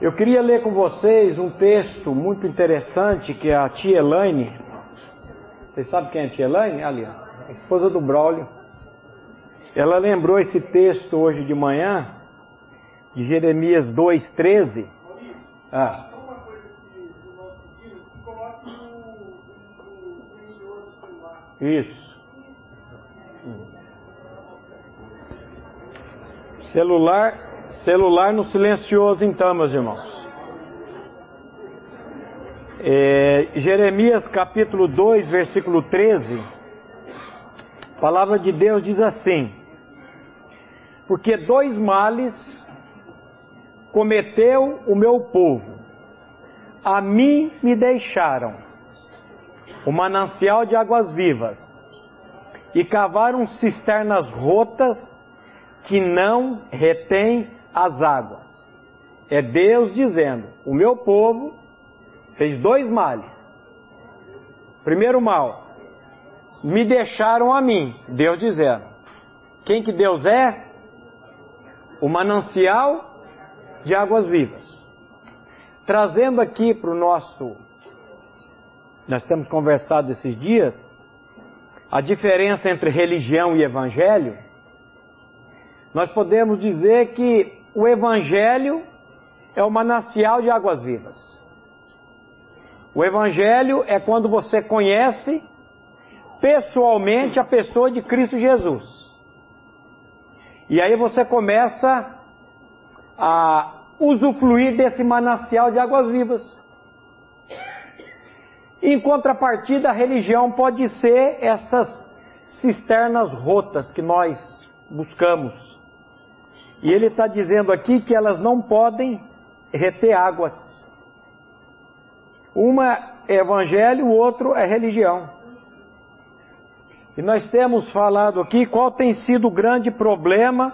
Eu queria ler com vocês um texto muito interessante que a tia Elaine, vocês sabem quem é a tia Elaine? Ali, a esposa do Braulio. Ela lembrou esse texto hoje de manhã, de Jeremias 2,13. Ah. Isso. Celular, celular no silencioso então, meus irmãos. É, Jeremias capítulo 2, versículo 13. A palavra de Deus diz assim: Porque dois males cometeu o meu povo, a mim me deixaram o manancial de águas vivas e cavaram cisternas rotas que não retém as águas. É Deus dizendo: o meu povo fez dois males. Primeiro mal, me deixaram a mim, Deus dizendo. Quem que Deus é? O manancial de águas vivas. Trazendo aqui para o nosso. Nós temos conversado esses dias a diferença entre religião e evangelho. Nós podemos dizer que o evangelho é o manancial de águas vivas. O evangelho é quando você conhece pessoalmente a pessoa de Cristo Jesus. E aí você começa a usufruir desse manancial de águas vivas. Em contrapartida, a religião pode ser essas cisternas rotas que nós buscamos. E ele está dizendo aqui que elas não podem reter águas. Uma é evangelho, o outro é religião. E nós temos falado aqui qual tem sido o grande problema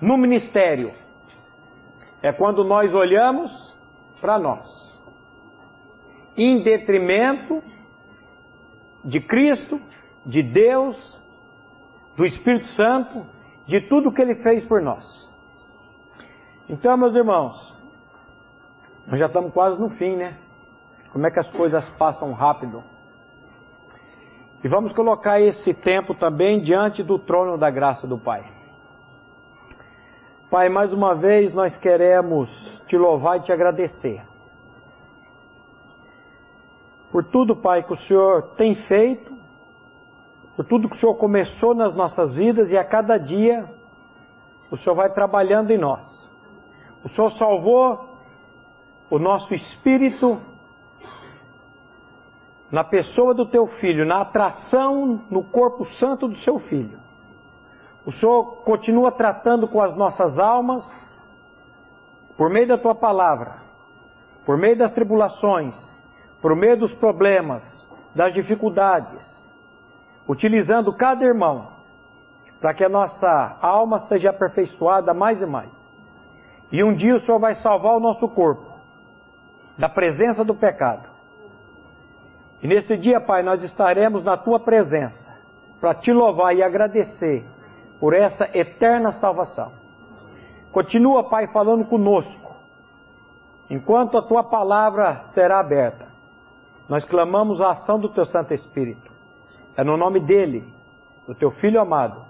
no ministério. É quando nós olhamos para nós, em detrimento de Cristo, de Deus, do Espírito Santo, de tudo que Ele fez por nós. Então, meus irmãos, nós já estamos quase no fim, né? Como é que as coisas passam rápido? E vamos colocar esse tempo também diante do trono da graça do Pai. Pai, mais uma vez nós queremos te louvar e te agradecer. Por tudo, Pai, que o Senhor tem feito, por tudo que o Senhor começou nas nossas vidas e a cada dia o Senhor vai trabalhando em nós. O Senhor salvou o nosso espírito na pessoa do teu filho, na atração no corpo santo do seu filho. O Senhor continua tratando com as nossas almas por meio da tua palavra, por meio das tribulações, por meio dos problemas, das dificuldades, utilizando cada irmão para que a nossa alma seja aperfeiçoada mais e mais. E um dia o Senhor vai salvar o nosso corpo da presença do pecado e nesse dia, Pai, nós estaremos na tua presença para te louvar e agradecer por essa eterna salvação. Continua, Pai, falando conosco, enquanto a tua palavra será aberta. Nós clamamos a ação do teu Santo Espírito. É no nome dele, do teu Filho amado,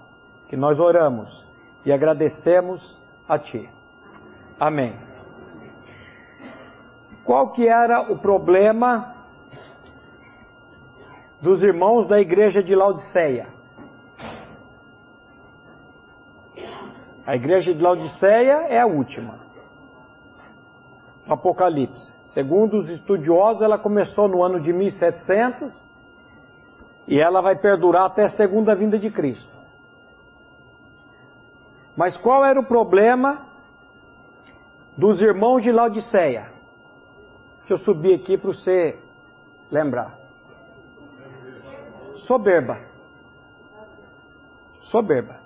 que nós oramos e agradecemos a ti. Amém. Qual que era o problema dos irmãos da igreja de Laodiceia. A igreja de Laodiceia é a última. Apocalipse. Segundo os estudiosos, ela começou no ano de 1700 e ela vai perdurar até a segunda vinda de Cristo. Mas qual era o problema dos irmãos de Laodiceia? Deixa eu subir aqui para você lembrar. Soberba. Soberba.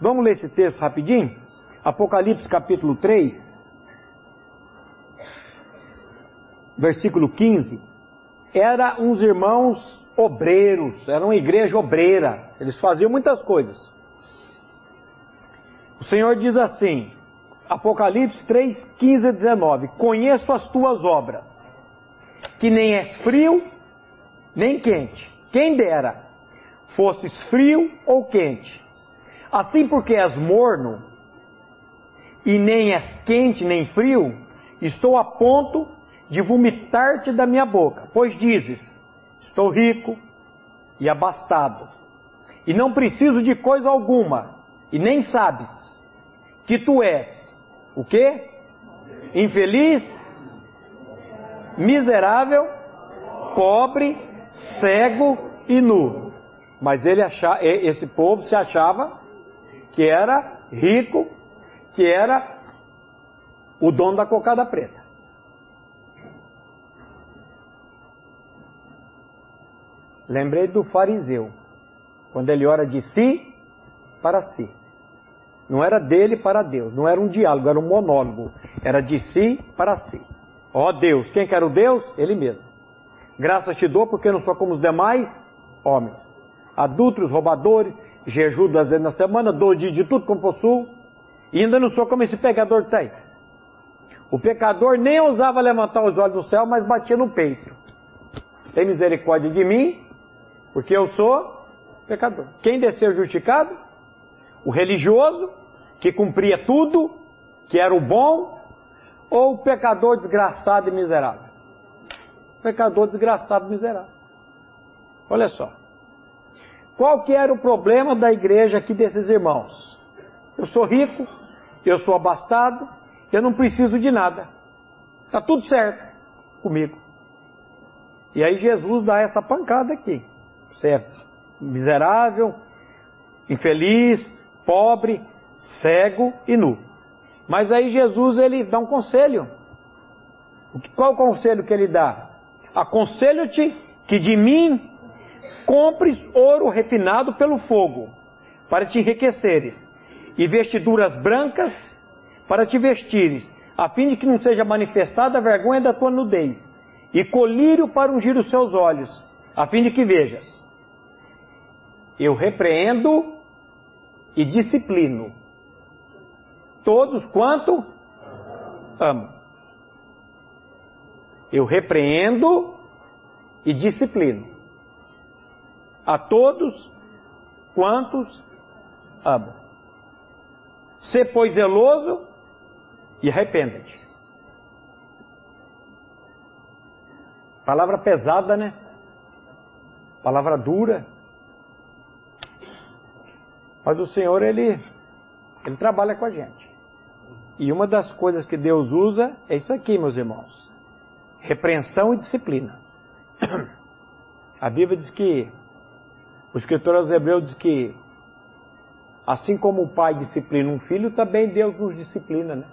Vamos ler esse texto rapidinho? Apocalipse capítulo 3, versículo 15. Era uns irmãos obreiros, era uma igreja obreira, eles faziam muitas coisas. O Senhor diz assim: Apocalipse 3, 15 a 19. Conheço as tuas obras, que nem é frio nem quente. Quem dera fosses frio ou quente. Assim porque és morno, e nem és quente nem frio, estou a ponto de vomitar-te da minha boca. Pois dizes: Estou rico e abastado, e não preciso de coisa alguma, e nem sabes que tu és o quê? Infeliz, miserável, pobre, cego e nu. Mas ele achava, esse povo se achava que era rico, que era o dono da cocada preta. Lembrei do fariseu, quando ele ora de si para si. Não era dele para Deus, não era um diálogo, era um monólogo. Era de si para si. Ó oh Deus, quem quer o Deus? Ele mesmo. Graças te dou porque não sou como os demais homens. Adultos, roubadores, jejum duas vezes na semana, dou dia de tudo como possuo. E ainda não sou como esse pecador tem. O pecador nem ousava levantar os olhos do céu, mas batia no peito. Tem misericórdia de mim, porque eu sou pecador. Quem desceu justificado? O religioso, que cumpria tudo, que era o bom, ou o pecador desgraçado e miserável? Pecador desgraçado e miserável. Olha só. Qual que era o problema da igreja aqui desses irmãos? Eu sou rico, eu sou abastado, eu não preciso de nada. Está tudo certo comigo. E aí Jesus dá essa pancada aqui. Você é miserável, infeliz, pobre, cego e nu. Mas aí Jesus ele dá um conselho. Qual o conselho que ele dá? Aconselho-te que de mim compres ouro refinado pelo fogo, para te enriqueceres, e vestiduras brancas para te vestires, a fim de que não seja manifestada a vergonha da tua nudez, e colírio para ungir os seus olhos, a fim de que vejas. Eu repreendo e disciplino todos quanto amo. Eu repreendo e disciplino a todos quantos amo. Se pois zeloso e arrependa-te. Palavra pesada, né? Palavra dura. Mas o Senhor, Ele, Ele trabalha com a gente. E uma das coisas que Deus usa é isso aqui, meus irmãos: repreensão e disciplina. A Bíblia diz que, o escritor aos Hebreus diz que, assim como o pai disciplina um filho, também Deus nos disciplina, né?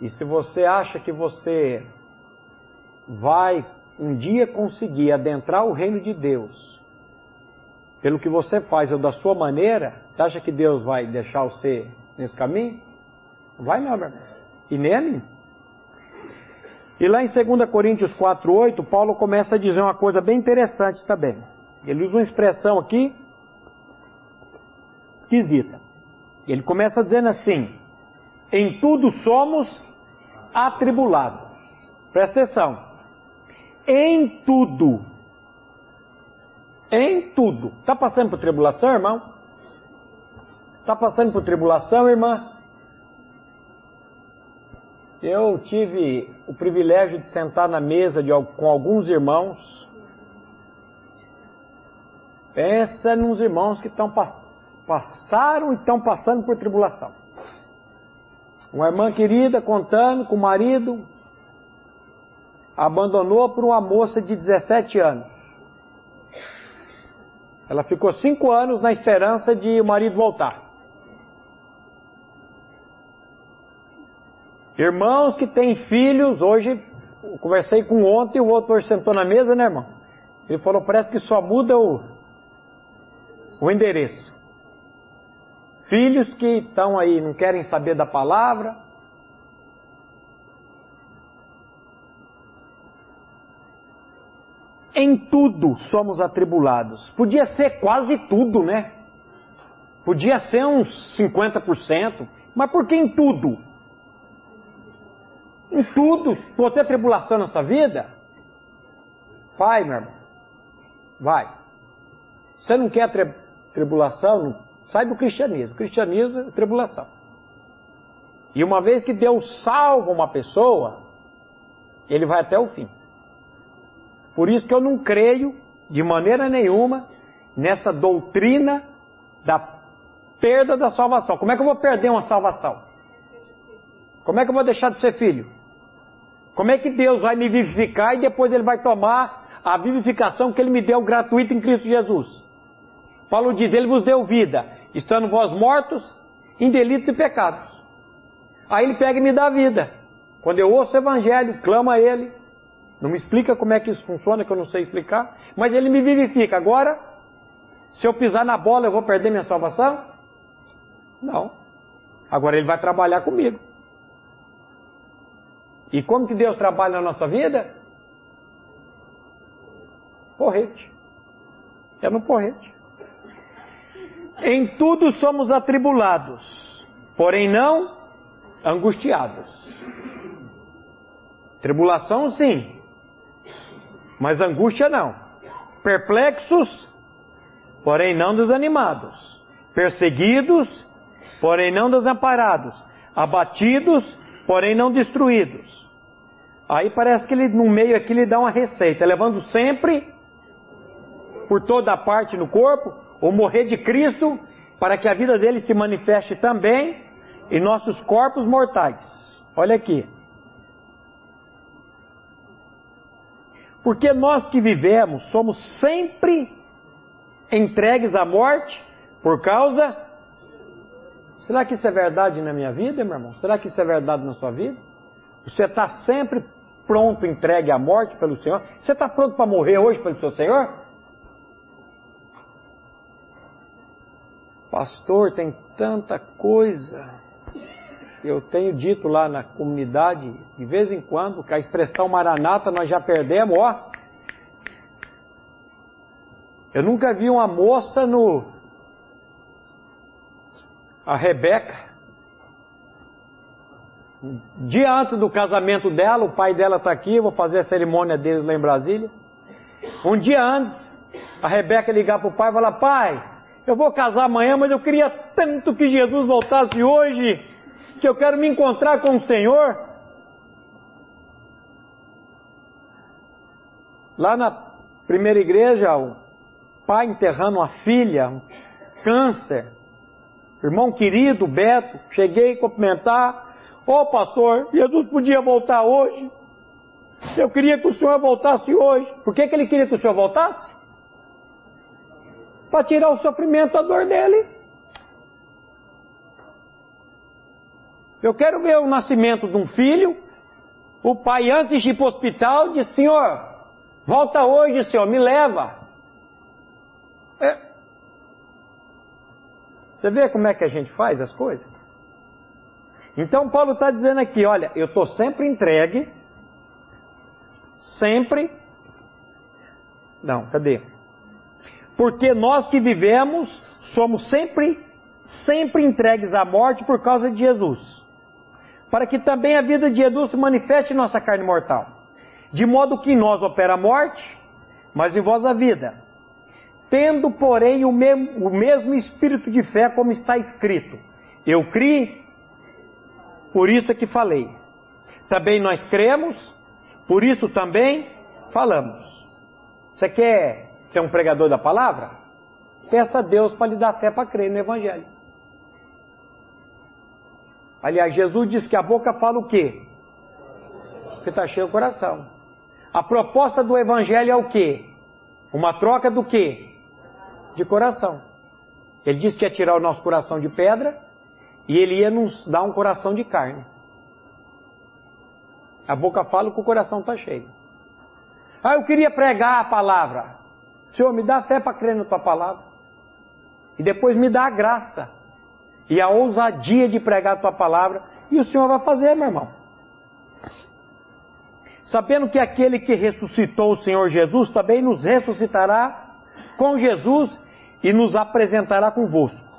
E se você acha que você vai um dia conseguir adentrar o reino de Deus, pelo que você faz ou da sua maneira, você acha que Deus vai deixar você nesse caminho? Não vai não, meu irmão. E mim. E lá em 2 Coríntios 4,8, Paulo começa a dizer uma coisa bem interessante também. Ele usa uma expressão aqui esquisita. Ele começa dizendo assim: em tudo somos atribulados. Presta atenção. Em tudo em tudo. Está passando por tribulação, irmão? Está passando por tribulação, irmã? Eu tive o privilégio de sentar na mesa de, com alguns irmãos. Pensa nos irmãos que estão passaram e estão passando por tribulação. Uma irmã querida contando com o marido abandonou por uma moça de 17 anos. Ela ficou cinco anos na esperança de o marido voltar. Irmãos que têm filhos, hoje, conversei com ontem, o outro sentou na mesa, né, irmão? Ele falou, parece que só muda o, o endereço. Filhos que estão aí, não querem saber da palavra, Em tudo somos atribulados. Podia ser quase tudo, né? Podia ser uns 50%, mas por que em tudo? Em tudo. Vou ter tribulação nessa vida? Vai, meu irmão. Vai. Você não quer tri tribulação? Sai do cristianismo. O cristianismo é tribulação. E uma vez que Deus salva uma pessoa, ele vai até o fim. Por isso que eu não creio, de maneira nenhuma, nessa doutrina da perda da salvação. Como é que eu vou perder uma salvação? Como é que eu vou deixar de ser filho? Como é que Deus vai me vivificar e depois Ele vai tomar a vivificação que Ele me deu gratuita em Cristo Jesus? Paulo diz: Ele vos deu vida, estando vós mortos em delitos e pecados. Aí Ele pega e me dá vida. Quando eu ouço o Evangelho, clamo a Ele. Não me explica como é que isso funciona, que eu não sei explicar. Mas Ele me vivifica. Agora, se eu pisar na bola, eu vou perder minha salvação? Não. Agora Ele vai trabalhar comigo. E como que Deus trabalha na nossa vida? Porrete. É no porrete. Em tudo somos atribulados, porém não angustiados. Tribulação sim, mas angústia não. Perplexos, porém não desanimados. Perseguidos, porém não desamparados. Abatidos, porém não destruídos. Aí parece que ele no meio aqui ele dá uma receita, levando sempre por toda a parte no corpo o morrer de Cristo, para que a vida dele se manifeste também em nossos corpos mortais. Olha aqui. Porque nós que vivemos somos sempre entregues à morte por causa. Será que isso é verdade na minha vida, meu irmão? Será que isso é verdade na sua vida? Você está sempre pronto, entregue à morte pelo Senhor? Você está pronto para morrer hoje pelo seu Senhor? Pastor, tem tanta coisa. Eu tenho dito lá na comunidade, de vez em quando, que a expressão maranata nós já perdemos, ó. Eu nunca vi uma moça no. A Rebeca. Dia antes do casamento dela, o pai dela está aqui, eu vou fazer a cerimônia deles lá em Brasília. Um dia antes, a Rebeca ligar para o pai e falar: Pai, eu vou casar amanhã, mas eu queria tanto que Jesus voltasse hoje, que eu quero me encontrar com o Senhor. Lá na primeira igreja, o pai enterrando uma filha, um câncer. Irmão querido, Beto, cheguei a cumprimentar. Ô oh, pastor, Jesus podia voltar hoje. Eu queria que o senhor voltasse hoje. Por que, que ele queria que o senhor voltasse? para tirar o sofrimento, a dor dele. Eu quero ver o nascimento de um filho. O pai, antes de ir para o hospital, disse: Senhor, volta hoje, Senhor, me leva. É. Você vê como é que a gente faz as coisas? Então, Paulo está dizendo aqui: olha, eu estou sempre entregue, sempre. Não, cadê? porque nós que vivemos somos sempre, sempre entregues à morte por causa de Jesus, para que também a vida de Jesus se manifeste em nossa carne mortal, de modo que em nós opera a morte, mas em vós a vida. Tendo, porém, o mesmo, o mesmo espírito de fé, como está escrito: Eu criei, por isso é que falei. Também nós cremos, por isso também falamos. Você quer ser um pregador da palavra, peça a Deus para lhe dar fé para crer no Evangelho. Aliás, Jesus disse que a boca fala o quê? Que está cheio o coração. A proposta do Evangelho é o quê? Uma troca do quê? De coração. Ele disse que ia tirar o nosso coração de pedra e ele ia nos dar um coração de carne. A boca fala que o coração está cheio. Ah, eu queria pregar a palavra. Senhor, me dá fé para crer na tua palavra. E depois me dá a graça e a ousadia de pregar a tua palavra. E o Senhor vai fazer, meu irmão. Sabendo que aquele que ressuscitou o Senhor Jesus também nos ressuscitará com Jesus e nos apresentará convosco.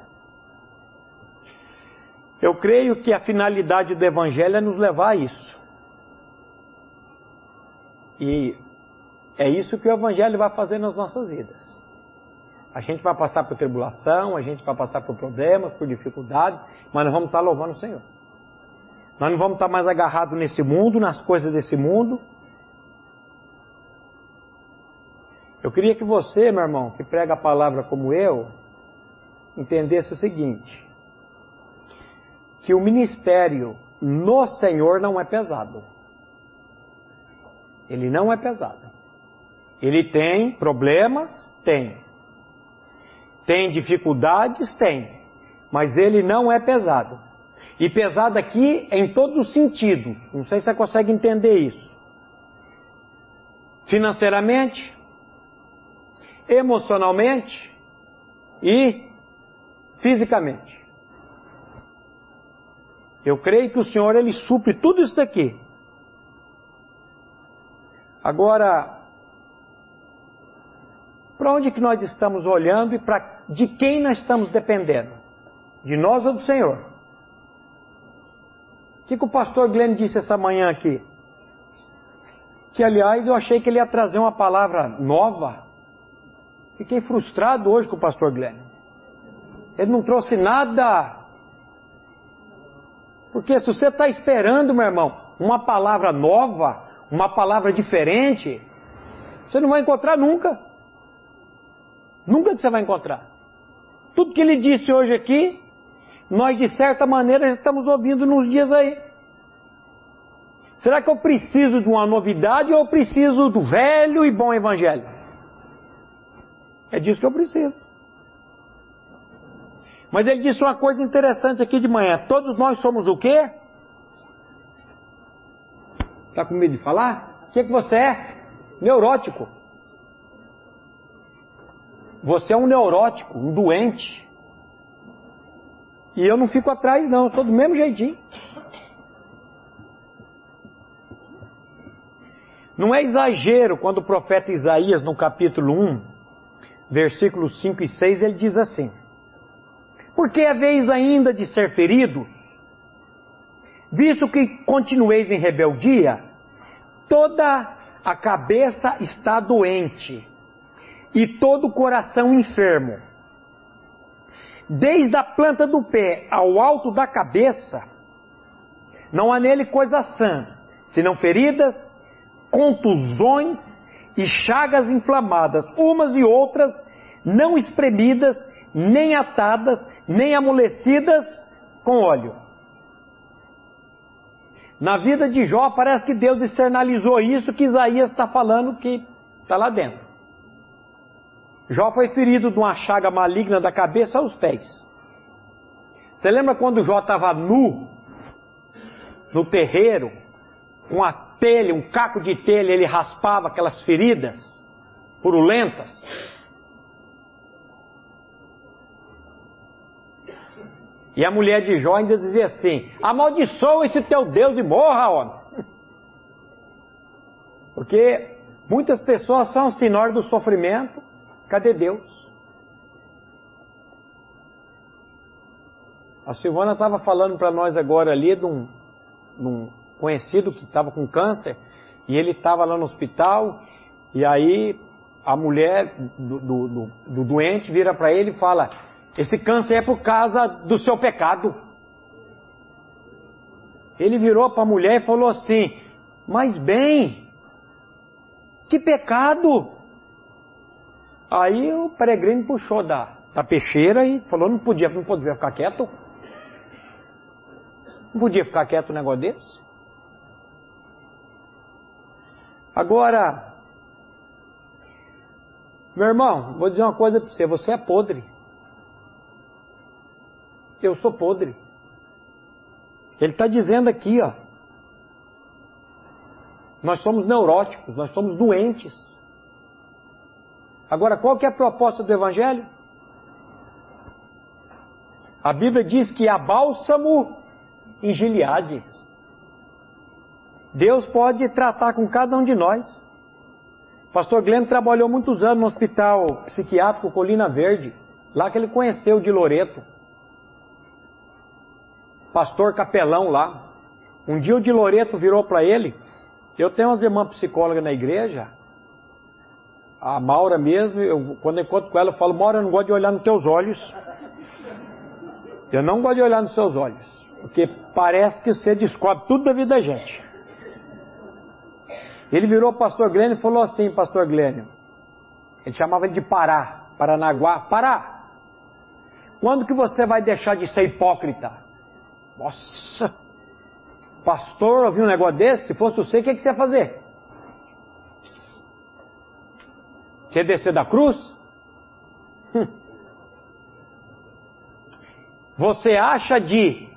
Eu creio que a finalidade do Evangelho é nos levar a isso. E é isso que o Evangelho vai fazer nas nossas vidas. A gente vai passar por tribulação, a gente vai passar por problemas, por dificuldades, mas nós vamos estar louvando o Senhor. Nós não vamos estar mais agarrados nesse mundo, nas coisas desse mundo. Eu queria que você, meu irmão, que prega a palavra como eu, entendesse o seguinte: que o ministério no Senhor não é pesado. Ele não é pesado. Ele tem problemas? Tem. Tem dificuldades? Tem. Mas ele não é pesado. E pesado aqui em todos os sentidos. Não sei se você consegue entender isso. Financeiramente, emocionalmente e fisicamente. Eu creio que o Senhor ele supre tudo isso daqui. Agora, para onde que nós estamos olhando e para de quem nós estamos dependendo? De nós ou do Senhor? O que, que o pastor Glenn disse essa manhã aqui? Que aliás eu achei que ele ia trazer uma palavra nova. Fiquei frustrado hoje com o pastor Glenn. Ele não trouxe nada. Porque se você está esperando, meu irmão, uma palavra nova, uma palavra diferente, você não vai encontrar nunca. Nunca você vai encontrar. Tudo que ele disse hoje aqui, nós de certa maneira já estamos ouvindo nos dias aí. Será que eu preciso de uma novidade ou eu preciso do velho e bom evangelho? É disso que eu preciso. Mas ele disse uma coisa interessante aqui de manhã. Todos nós somos o quê? Está com medo de falar? O que, que você é? Neurótico. Você é um neurótico, um doente. E eu não fico atrás, não, eu estou do mesmo jeitinho. Não é exagero quando o profeta Isaías, no capítulo 1, versículos 5 e 6, ele diz assim: Porque é vez ainda de ser feridos, visto que continueis em rebeldia, toda a cabeça está doente e todo o coração enfermo. Desde a planta do pé ao alto da cabeça, não há nele coisa sã, senão feridas, contusões e chagas inflamadas, umas e outras, não espremidas, nem atadas, nem amolecidas com óleo. Na vida de Jó, parece que Deus externalizou isso que Isaías está falando que está lá dentro. Jó foi ferido de uma chaga maligna da cabeça aos pés. Você lembra quando Jó estava nu, no terreiro, uma telha, um caco de telha, ele raspava aquelas feridas purulentas? E a mulher de Jó ainda dizia assim: amaldiçoa esse teu Deus e morra, homem. Porque muitas pessoas são sinal do sofrimento Cadê Deus? A Silvana estava falando para nós agora ali de um, de um conhecido que estava com câncer e ele estava lá no hospital e aí a mulher do, do, do, do doente vira para ele e fala: Esse câncer é por causa do seu pecado. Ele virou para a mulher e falou assim: Mas bem, que pecado? Aí o peregrino puxou da, da peixeira e falou: não podia, não podia ficar quieto. Não podia ficar quieto um negócio desse. Agora, meu irmão, vou dizer uma coisa para você: você é podre. Eu sou podre. Ele está dizendo aqui, ó. Nós somos neuróticos, nós somos doentes. Agora, qual que é a proposta do Evangelho? A Bíblia diz que há bálsamo em Gileade. Deus pode tratar com cada um de nós. Pastor Glenn trabalhou muitos anos no hospital psiquiátrico Colina Verde, lá que ele conheceu de Loreto. pastor capelão lá. Um dia o de Loreto virou para ele. Eu tenho umas irmãs psicólogas na igreja. A Maura mesmo, eu, quando eu encontro com ela, eu falo, Maura, eu não gosto de olhar nos teus olhos. Eu não gosto de olhar nos seus olhos. Porque parece que você descobre tudo da vida da gente. Ele virou o pastor Glênio e falou assim, pastor Glênio. Ele chamava ele de Pará, Paranaguá. Pará, quando que você vai deixar de ser hipócrita? Nossa! Pastor, ouviu um negócio desse? Se fosse você, o que, que você ia fazer? Você descer da cruz? Hum. Você acha de.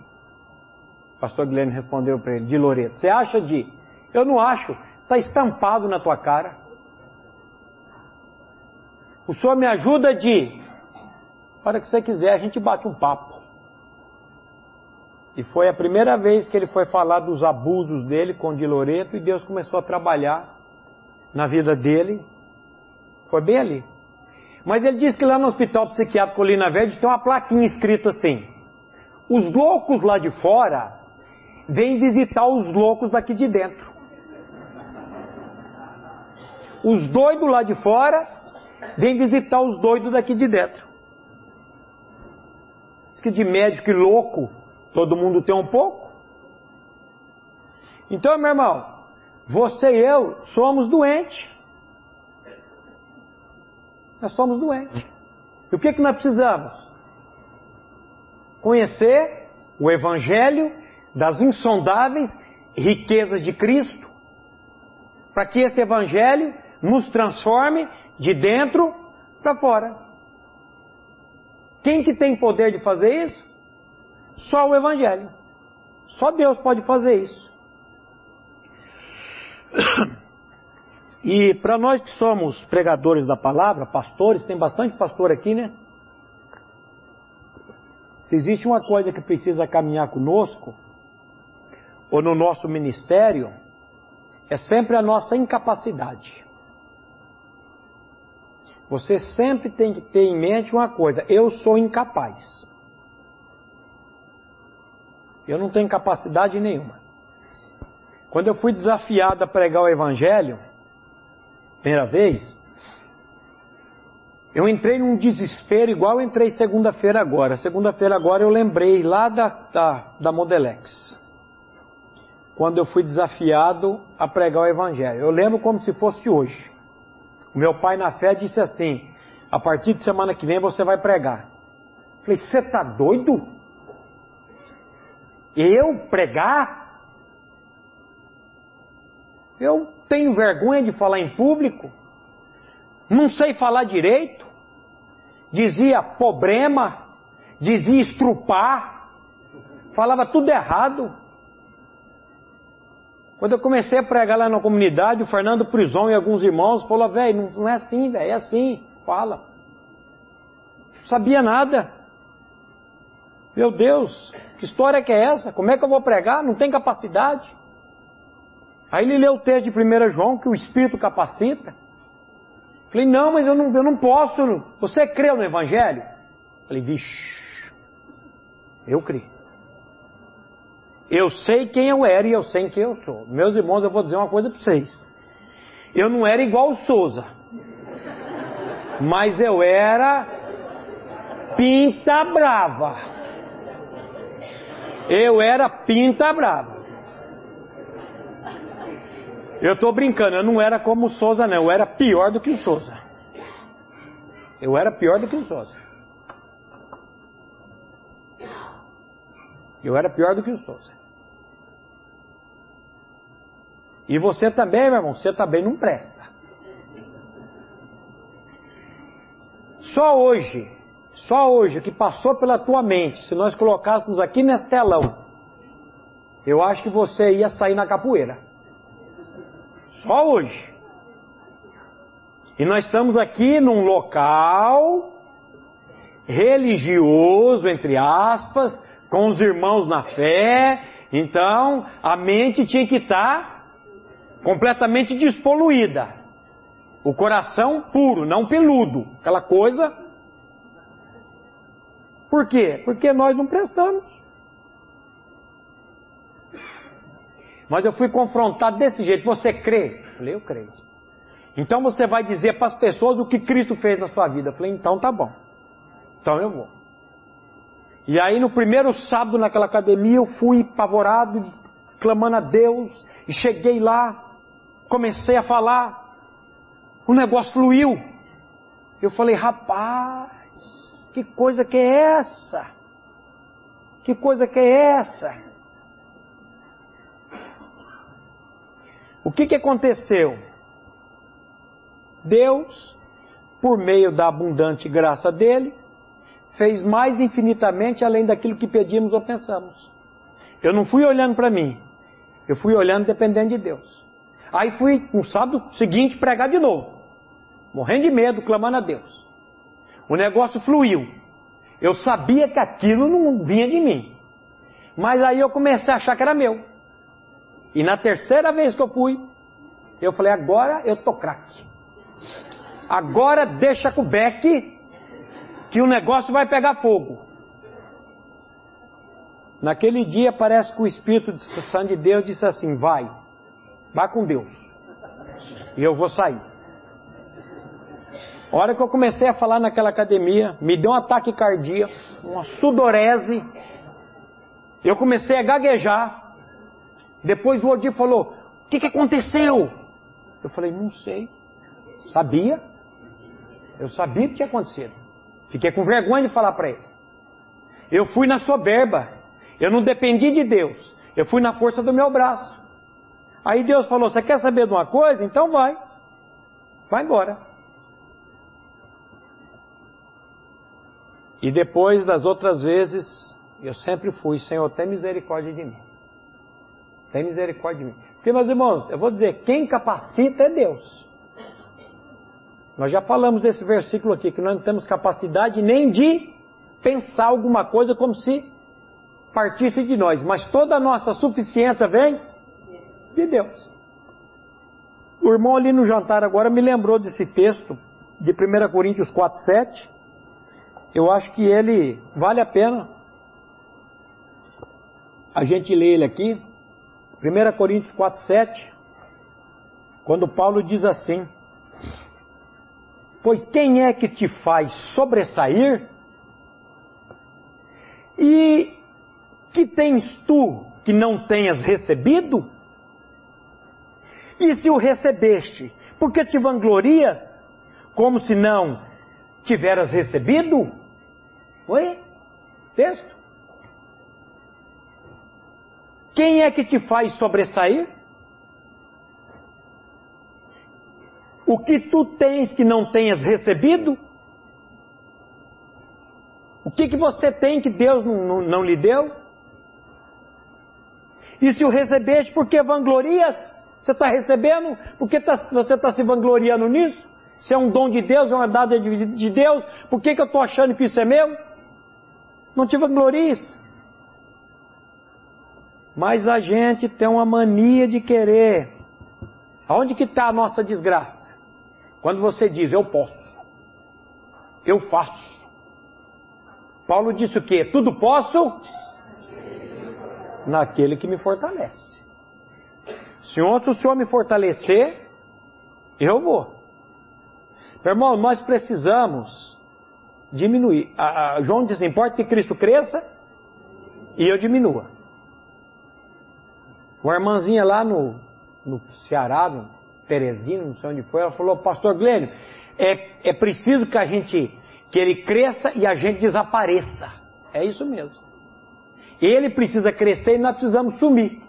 Pastor Guilherme respondeu para ele, de Loreto. Você acha de. Eu não acho. Está estampado na tua cara. O senhor me ajuda de. Para que você quiser, a gente bate um papo. E foi a primeira vez que ele foi falar dos abusos dele com Di Loreto e Deus começou a trabalhar na vida dele. Foi bem ali. Mas ele disse que lá no Hospital Psiquiátrico Colina Verde tem uma plaquinha escrita assim: Os loucos lá de fora vêm visitar os loucos daqui de dentro. Os doidos lá de fora vêm visitar os doidos daqui de dentro. Diz que de médico e louco Todo mundo tem um pouco. Então, meu irmão, você e eu somos doentes. Nós somos doentes. E o que, que nós precisamos? Conhecer o Evangelho das insondáveis riquezas de Cristo, para que esse Evangelho nos transforme de dentro para fora. Quem que tem poder de fazer isso? Só o Evangelho. Só Deus pode fazer isso. E para nós que somos pregadores da palavra, pastores, tem bastante pastor aqui, né? Se existe uma coisa que precisa caminhar conosco, ou no nosso ministério, é sempre a nossa incapacidade. Você sempre tem que ter em mente uma coisa: eu sou incapaz. Eu não tenho capacidade nenhuma. Quando eu fui desafiado a pregar o Evangelho, primeira vez, eu entrei num desespero igual eu entrei segunda-feira agora. Segunda-feira agora eu lembrei lá da, da, da Modelex. Quando eu fui desafiado a pregar o Evangelho. Eu lembro como se fosse hoje. O meu pai na fé disse assim: a partir de semana que vem você vai pregar. Eu falei, você tá doido? Eu pregar? Eu tenho vergonha de falar em público? Não sei falar direito? Dizia problema, dizia estrupar, falava tudo errado. Quando eu comecei a pregar lá na comunidade, o Fernando Prison e alguns irmãos falaram, velho, não, não é assim, velho, é assim, fala. Não sabia nada. Meu Deus, que história que é essa? Como é que eu vou pregar? Não tem capacidade. Aí ele leu o texto de 1 João, que o Espírito capacita. Falei, não, mas eu não, eu não posso. Você creu no Evangelho? Falei, vixe, eu criei. Eu sei quem eu era e eu sei quem eu sou. Meus irmãos, eu vou dizer uma coisa para vocês. Eu não era igual o Souza. Mas eu era pinta brava. Eu era pinta brava. Eu estou brincando, eu não era como o Souza, não. Eu era pior do que o Souza. Eu era pior do que o Souza. Eu era pior do que o Souza. E você também, meu irmão, você também não presta. Só hoje só hoje, que passou pela tua mente, se nós colocássemos aqui nesse telão, eu acho que você ia sair na capoeira. Só hoje. E nós estamos aqui num local religioso, entre aspas, com os irmãos na fé. Então, a mente tinha que estar completamente despoluída. O coração puro, não peludo. Aquela coisa por quê? Porque nós não prestamos. Mas eu fui confrontado desse jeito. Você crê? Eu falei, eu creio. Então você vai dizer para as pessoas o que Cristo fez na sua vida. Eu falei, então tá bom. Então eu vou. E aí no primeiro sábado naquela academia eu fui apavorado, clamando a Deus, e cheguei lá, comecei a falar, o negócio fluiu. Eu falei, rapaz, que coisa que é essa? Que coisa que é essa? O que, que aconteceu? Deus, por meio da abundante graça dele, fez mais infinitamente além daquilo que pedimos ou pensamos. Eu não fui olhando para mim, eu fui olhando dependendo de Deus. Aí fui no sábado seguinte pregar de novo, morrendo de medo, clamando a Deus. O negócio fluiu. Eu sabia que aquilo não vinha de mim. Mas aí eu comecei a achar que era meu. E na terceira vez que eu fui, eu falei: agora eu tô craque. Agora deixa com o Beck que o negócio vai pegar fogo. Naquele dia parece que o Espírito Santo de Deus disse assim: vai, vai com Deus. E eu vou sair. A hora que eu comecei a falar naquela academia, me deu um ataque cardíaco, uma sudorese. Eu comecei a gaguejar. Depois o Odir falou: O que, que aconteceu? Eu falei: Não sei. Sabia. Eu sabia o que tinha acontecido. Fiquei com vergonha de falar para ele. Eu fui na soberba. Eu não dependi de Deus. Eu fui na força do meu braço. Aí Deus falou: Você quer saber de uma coisa? Então vai. Vai embora. E depois das outras vezes, eu sempre fui: Senhor, tem misericórdia de mim. Tem misericórdia de mim. Porque, meus irmãos, eu vou dizer: quem capacita é Deus. Nós já falamos desse versículo aqui, que nós não temos capacidade nem de pensar alguma coisa como se partisse de nós, mas toda a nossa suficiência vem de Deus. O irmão ali no jantar agora me lembrou desse texto de 1 Coríntios 4, 7. Eu acho que ele vale a pena a gente ler ele aqui. 1 Coríntios 4, 7. Quando Paulo diz assim: Pois quem é que te faz sobressair? E que tens tu que não tenhas recebido? E se o recebeste, por que te vanglorias, como se não tiveras recebido? Oi? Texto. Quem é que te faz sobressair? o que tu tens que não tenhas recebido? O que, que você tem que Deus não, não, não lhe deu? E se o recebeste, por que vanglorias? Você está recebendo? Por que tá, você está se vangloriando nisso? Se é um dom de Deus, é uma de, de Deus, por que, que eu estou achando que isso é meu? Não te vanglories. Mas a gente tem uma mania de querer. Aonde que está a nossa desgraça? Quando você diz eu posso, eu faço. Paulo disse o quê? Tudo posso naquele que me fortalece. Senhor, se o Senhor me fortalecer, eu vou. Meu irmão, nós precisamos diminuir. A, a, João diz: importa que Cristo cresça e eu diminua. Uma irmãzinha lá no, no Ceará, no, Teresina, não sei onde foi, ela falou, pastor Glênio, é, é preciso que a gente, que ele cresça e a gente desapareça. É isso mesmo. Ele precisa crescer e nós precisamos sumir.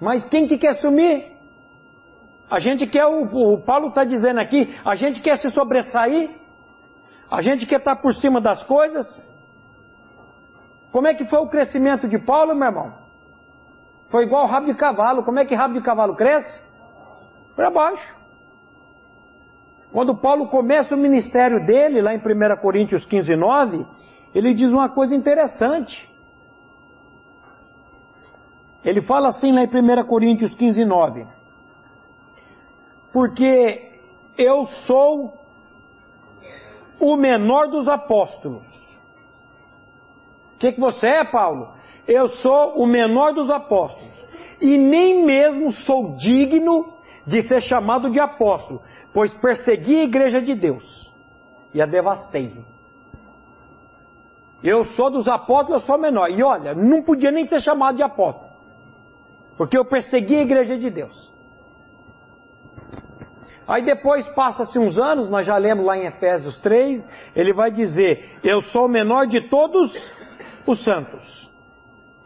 Mas quem que quer sumir? A gente quer, o, o Paulo está dizendo aqui, a gente quer se sobressair, a gente quer estar tá por cima das coisas. Como é que foi o crescimento de Paulo, meu irmão? Foi igual rabo de cavalo. Como é que rabo de cavalo cresce? Para baixo. Quando Paulo começa o ministério dele, lá em 1 Coríntios 15, 9, ele diz uma coisa interessante. Ele fala assim lá em 1 Coríntios 15, 9. Porque eu sou o menor dos apóstolos. O que, que você é, Paulo? Eu sou o menor dos apóstolos e nem mesmo sou digno de ser chamado de apóstolo, pois persegui a igreja de Deus e a devastei. Eu sou dos apóstolos, eu sou menor. E olha, não podia nem ser chamado de apóstolo, porque eu persegui a igreja de Deus. Aí depois passa-se uns anos, nós já lemos lá em Efésios 3, ele vai dizer: Eu sou o menor de todos os santos.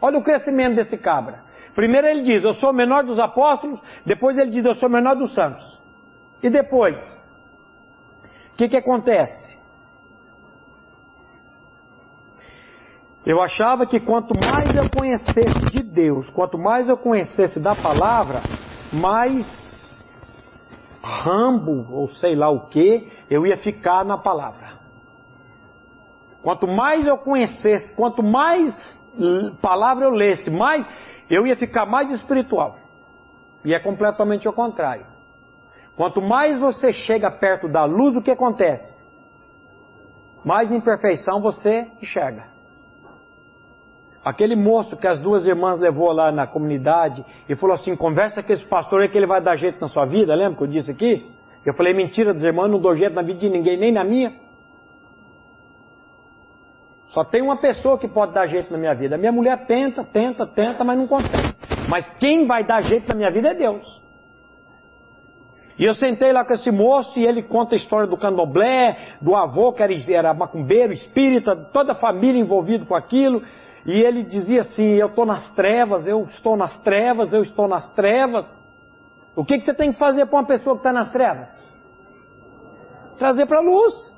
Olha o crescimento desse cabra. Primeiro ele diz: Eu sou o menor dos apóstolos. Depois ele diz: Eu sou o menor dos santos. E depois? O que, que acontece? Eu achava que quanto mais eu conhecesse de Deus, quanto mais eu conhecesse da palavra, mais rambo, ou sei lá o que, eu ia ficar na palavra. Quanto mais eu conhecesse, quanto mais palavra eu lesse, mais eu ia ficar mais espiritual. E é completamente o contrário. Quanto mais você chega perto da luz, o que acontece? Mais imperfeição você enxerga. Aquele moço que as duas irmãs levou lá na comunidade e falou assim: conversa com esse pastor aí que ele vai dar jeito na sua vida. Lembra que eu disse aqui? Eu falei: mentira dos irmãos, não dou jeito na vida de ninguém, nem na minha. Só tem uma pessoa que pode dar jeito na minha vida. A minha mulher tenta, tenta, tenta, mas não consegue. Mas quem vai dar jeito na minha vida é Deus. E eu sentei lá com esse moço e ele conta a história do candomblé, do avô que era, era macumbeiro, espírita, toda a família envolvida com aquilo. E ele dizia assim: Eu estou nas trevas, eu estou nas trevas, eu estou nas trevas. O que, que você tem que fazer para uma pessoa que está nas trevas? Trazer para a luz.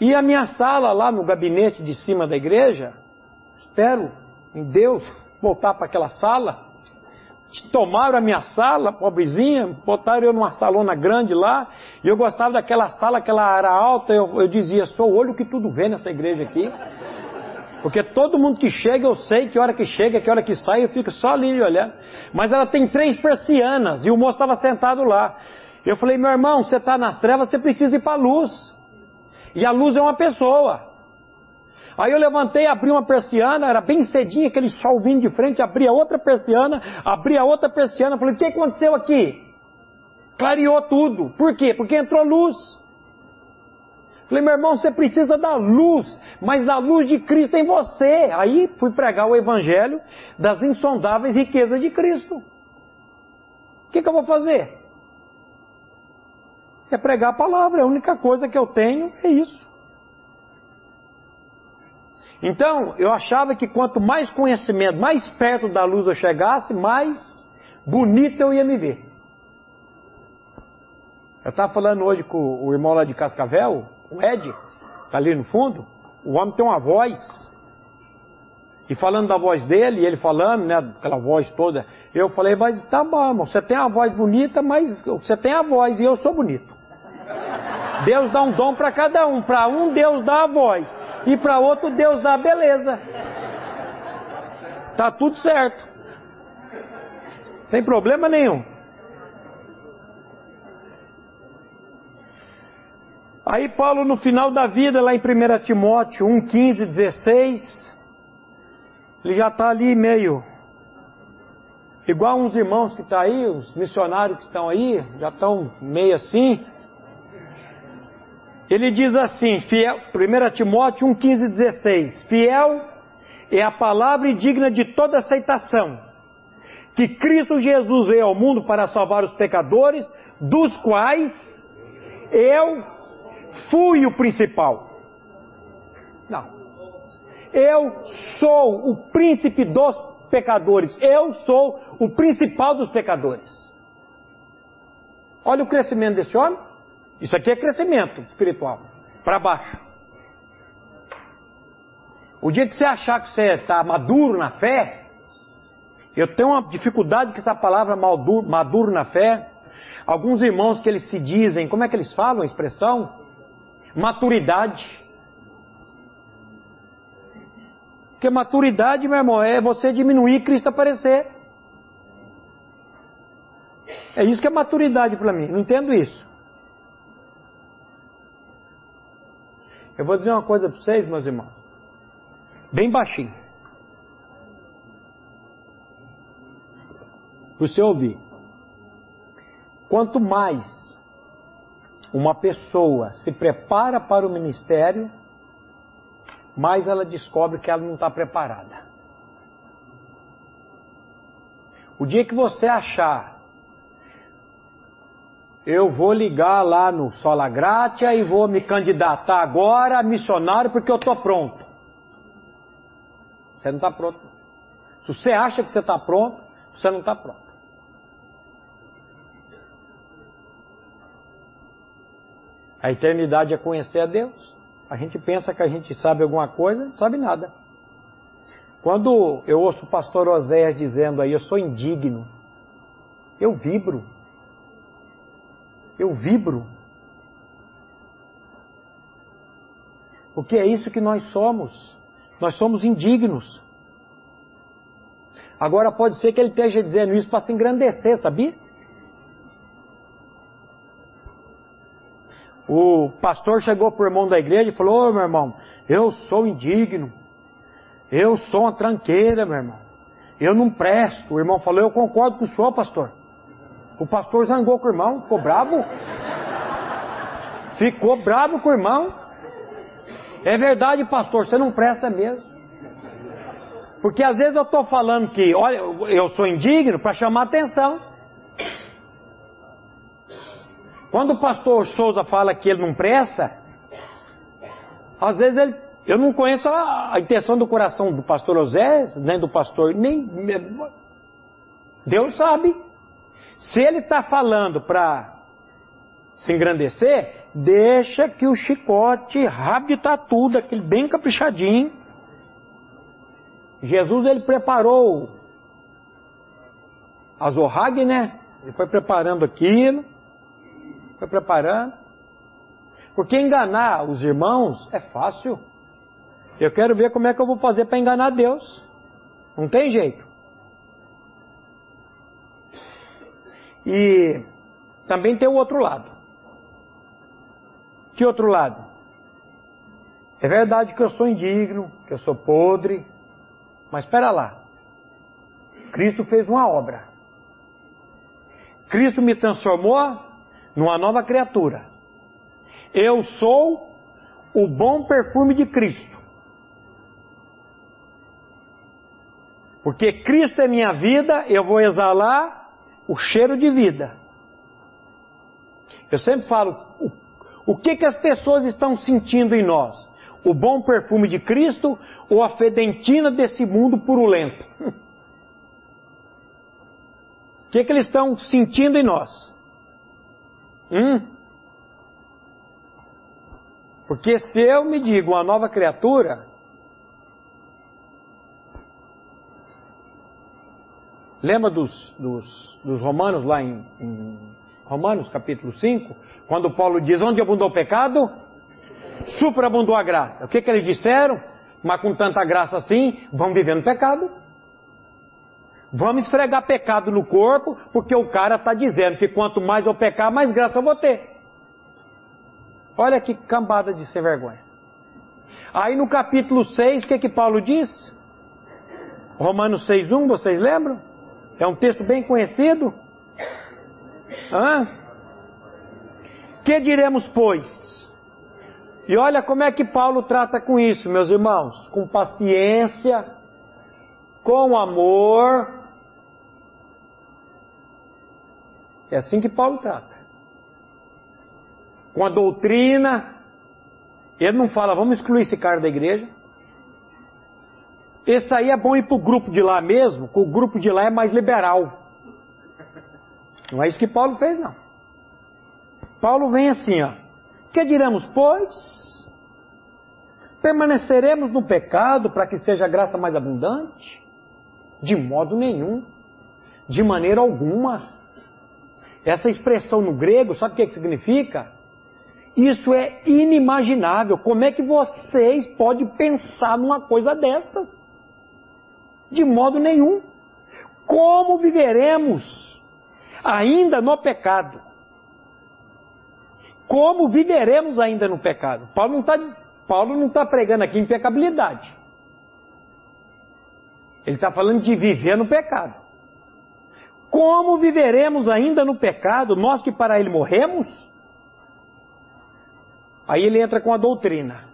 E a minha sala lá no gabinete de cima da igreja, espero em Deus voltar para aquela sala. Tomaram a minha sala, pobrezinha, botaram eu numa salona grande lá, e eu gostava daquela sala que ela era alta, eu, eu dizia, sou o olho que tudo vê nessa igreja aqui. Porque todo mundo que chega, eu sei que hora que chega, que hora que sai, eu fico só ali olhando. Mas ela tem três persianas, e o moço estava sentado lá. Eu falei, meu irmão, você está nas trevas, você precisa ir para a luz. E a luz é uma pessoa. Aí eu levantei, abri uma persiana, era bem cedinho, aquele sol vindo de frente, abri a outra persiana, abri a outra persiana, falei, o que aconteceu aqui? Clareou tudo. Por quê? Porque entrou luz. Falei, meu irmão, você precisa da luz, mas da luz de Cristo em você. Aí fui pregar o evangelho das insondáveis riquezas de Cristo. O que, que eu vou fazer? É pregar a palavra. A única coisa que eu tenho é isso. Então, eu achava que quanto mais conhecimento, mais perto da luz eu chegasse, mais bonito eu ia me ver. Eu estava falando hoje com o irmão lá de Cascavel, o Ed, está ali no fundo. O homem tem uma voz. E falando da voz dele, ele falando, né, aquela voz toda, eu falei, mas tá bom, você tem a voz bonita, mas você tem a voz e eu sou bonito. Deus dá um dom para cada um. Para um, Deus dá a voz. E para outro, Deus dá a beleza. Tá tudo certo. Sem problema nenhum. Aí Paulo no final da vida, lá em 1 Timóteo 1, 15, 16, ele já está ali meio igual uns irmãos que estão tá aí, os missionários que estão aí, já estão meio assim. Ele diz assim, fiel, 1 Timóteo 1, 15, 16: Fiel é a palavra e digna de toda aceitação, que Cristo Jesus veio ao mundo para salvar os pecadores, dos quais eu fui o principal. Não. Eu sou o príncipe dos pecadores. Eu sou o principal dos pecadores. Olha o crescimento desse homem. Isso aqui é crescimento espiritual. Para baixo. O dia que você achar que você está maduro na fé, eu tenho uma dificuldade com essa palavra maduro, maduro na fé. Alguns irmãos que eles se dizem, como é que eles falam a expressão? Maturidade. Porque maturidade, meu irmão, é você diminuir Cristo aparecer. É isso que é maturidade para mim. Não entendo isso. Eu vou dizer uma coisa para vocês, meus irmãos. bem baixinho. Para você ouvir. Quanto mais uma pessoa se prepara para o ministério, mais ela descobre que ela não está preparada. O dia que você achar, eu vou ligar lá no Sola Gratia e vou me candidatar agora a missionário porque eu estou pronto. Você não está pronto. Se você acha que você está pronto, você não está pronto. A eternidade é conhecer a Deus. A gente pensa que a gente sabe alguma coisa, não sabe nada. Quando eu ouço o pastor Oséias dizendo aí, eu sou indigno, eu vibro. Eu vibro. Porque é isso que nós somos. Nós somos indignos. Agora pode ser que ele esteja dizendo isso para se engrandecer, sabia? O pastor chegou para o irmão da igreja e falou: Ô meu irmão, eu sou indigno. Eu sou uma tranqueira, meu irmão. Eu não presto. O irmão falou: Eu concordo com o senhor, pastor. O pastor zangou com o irmão, ficou bravo. Ficou bravo com o irmão. É verdade, pastor, você não presta mesmo. Porque às vezes eu estou falando que, olha, eu sou indigno para chamar atenção. Quando o pastor Souza fala que ele não presta, às vezes ele, eu não conheço a, a intenção do coração do pastor Osés, nem do pastor, nem. Deus sabe. Se ele está falando para se engrandecer, deixa que o chicote rabita tudo, aquele bem caprichadinho. Jesus ele preparou a Zohag, né? Ele foi preparando aquilo foi preparando. Porque enganar os irmãos é fácil. Eu quero ver como é que eu vou fazer para enganar Deus. Não tem jeito. E também tem o outro lado. Que outro lado? É verdade que eu sou indigno, que eu sou podre, mas espera lá. Cristo fez uma obra. Cristo me transformou numa nova criatura. Eu sou o bom perfume de Cristo. Porque Cristo é minha vida, eu vou exalar o cheiro de vida. Eu sempre falo, o, o que, que as pessoas estão sentindo em nós? O bom perfume de Cristo ou a fedentina desse mundo purulento? O que, que eles estão sentindo em nós? Hum? Porque se eu me digo uma nova criatura, lembra dos, dos, dos romanos lá em, em, Romanos capítulo 5, quando Paulo diz, onde abundou o pecado, superabundou a graça. O que, que eles disseram? Mas com tanta graça assim, vão viver no pecado. Vamos esfregar pecado no corpo, porque o cara está dizendo que quanto mais eu pecar, mais graça eu vou ter. Olha que cambada de sem vergonha. Aí no capítulo 6, o que que Paulo diz? Romanos 6.1, vocês lembram? É um texto bem conhecido. Hã? Que diremos, pois? E olha como é que Paulo trata com isso, meus irmãos. Com paciência, com amor. É assim que Paulo trata. Com a doutrina. Ele não fala, vamos excluir esse cara da igreja. Esse aí é bom ir para o grupo de lá mesmo, que o grupo de lá é mais liberal. Não é isso que Paulo fez, não. Paulo vem assim, ó. Que diremos, pois? Permaneceremos no pecado para que seja a graça mais abundante? De modo nenhum. De maneira alguma. Essa expressão no grego, sabe o que, que significa? Isso é inimaginável. Como é que vocês podem pensar numa coisa dessas? De modo nenhum. Como viveremos ainda no pecado? Como viveremos ainda no pecado? Paulo não está Paulo não está pregando aqui impecabilidade. Ele está falando de viver no pecado. Como viveremos ainda no pecado, nós que para ele morremos? Aí ele entra com a doutrina.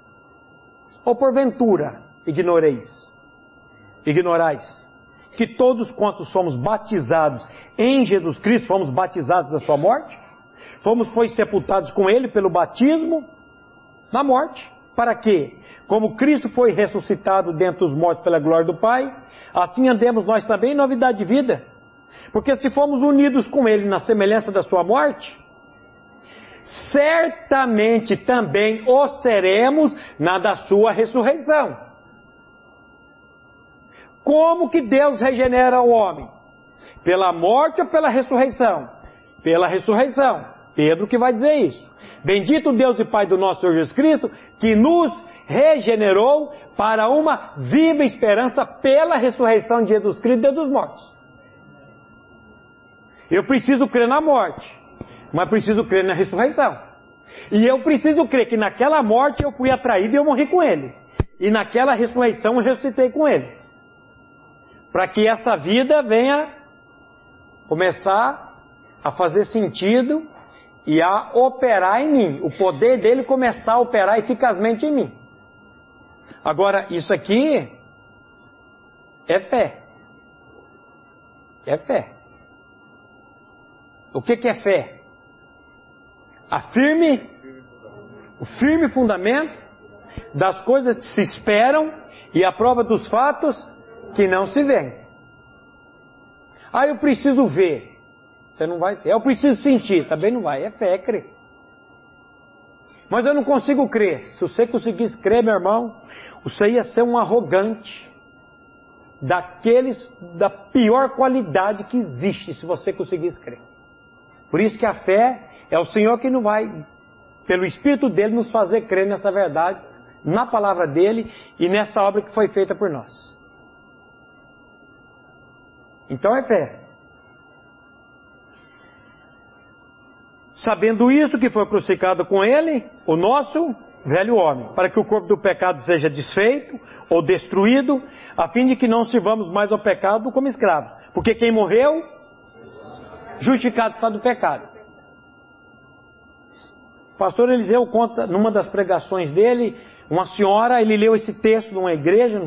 Ou porventura, ignoreis, ignorais, que todos quantos somos batizados em Jesus Cristo, fomos batizados da sua morte? Fomos, pois, sepultados com ele pelo batismo na morte. Para quê? Como Cristo foi ressuscitado dentre os mortos pela glória do Pai, assim andemos nós também em novidade de vida. Porque se formos unidos com Ele na semelhança da Sua morte, certamente também o seremos na da Sua ressurreição. Como que Deus regenera o homem? Pela morte ou pela ressurreição? Pela ressurreição. Pedro que vai dizer isso. Bendito Deus e Pai do nosso Senhor Jesus Cristo, que nos regenerou para uma viva esperança pela ressurreição de Jesus Cristo dos mortos. Eu preciso crer na morte, mas preciso crer na ressurreição. E eu preciso crer que naquela morte eu fui atraído e eu morri com ele. E naquela ressurreição eu ressuscitei com ele. Para que essa vida venha começar a fazer sentido e a operar em mim. O poder dele começar a operar eficazmente em mim. Agora, isso aqui é fé. É fé. O que, que é fé? A o firme fundamento das coisas que se esperam e a prova dos fatos que não se veem. Ah, eu preciso ver. Você não vai ter. Eu preciso sentir. Também não vai. É fé, é crer. Mas eu não consigo crer. Se você conseguisse crer, meu irmão, você ia ser um arrogante. Daqueles da pior qualidade que existe, se você conseguisse crer. Por isso que a fé é o Senhor que não vai, pelo Espírito dele, nos fazer crer nessa verdade, na palavra dele e nessa obra que foi feita por nós. Então é fé. Sabendo isso, que foi crucificado com ele, o nosso velho homem, para que o corpo do pecado seja desfeito ou destruído, a fim de que não sirvamos mais ao pecado como escravos. Porque quem morreu, justificado está do pecado. O pastor Eliseu conta, numa das pregações dele, uma senhora, ele leu esse texto numa igreja,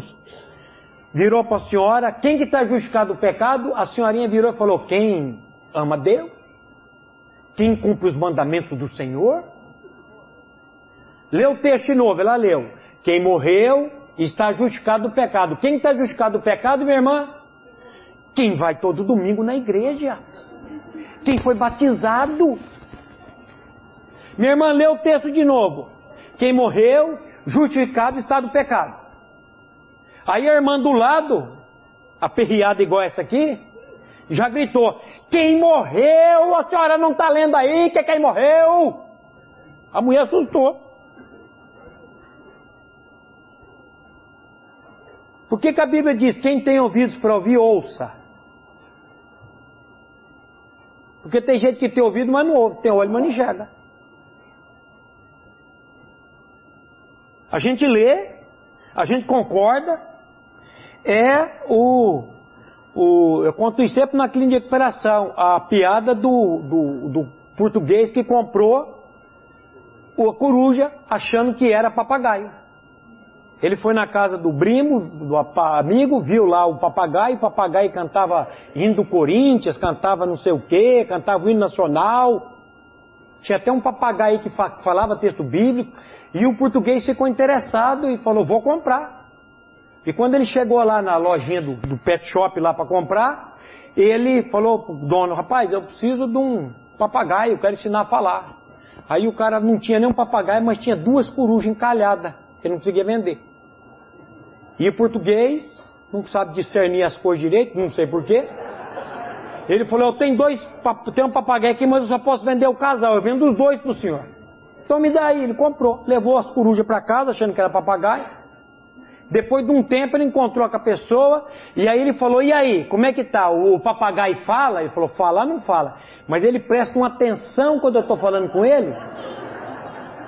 virou para a senhora, quem que está justificado do pecado? A senhorinha virou e falou, quem ama Deus? Quem cumpre os mandamentos do Senhor? Lê o texto novo, ela leu. Quem morreu está justificado do pecado. Quem está justificado do pecado, minha irmã? Quem vai todo domingo na igreja. Quem foi batizado. Minha irmã, lê o texto de novo. Quem morreu, justificado está do pecado. Aí a irmã do lado, aperreada igual essa aqui, já gritou: Quem morreu? A senhora não está lendo aí que quem morreu? A mulher assustou. Por que, que a Bíblia diz: Quem tem ouvidos para ouvir, ouça? Porque tem gente que tem ouvido, mas não ouve, tem olho, mas não enxerga. A gente lê, a gente concorda, é o o, eu conto isso sempre na clínica de recuperação, a piada do, do, do português que comprou a coruja achando que era papagaio. Ele foi na casa do primo, do amigo, viu lá o papagaio, o papagaio cantava hino do Corinthians, cantava não sei o que, cantava o hino nacional. Tinha até um papagaio que falava texto bíblico, e o português ficou interessado e falou, vou comprar. E quando ele chegou lá na lojinha do, do pet shop lá para comprar, ele falou pro dono, rapaz, eu preciso de um papagaio, eu quero ensinar a falar. Aí o cara não tinha nem um papagaio, mas tinha duas corujas encalhadas. Ele não conseguia vender. E o português não sabe discernir as coisas direito, não sei porquê. Ele falou, eu tenho dois, tenho um papagaio aqui, mas eu só posso vender o casal, eu vendo os dois para o senhor. Então me dá aí, ele comprou, levou as corujas para casa, achando que era papagaio. Depois de um tempo ele encontrou com a pessoa e aí ele falou: E aí, como é que tá? O papagaio fala? Ele falou: Falar não fala. Mas ele presta uma atenção quando eu estou falando com ele.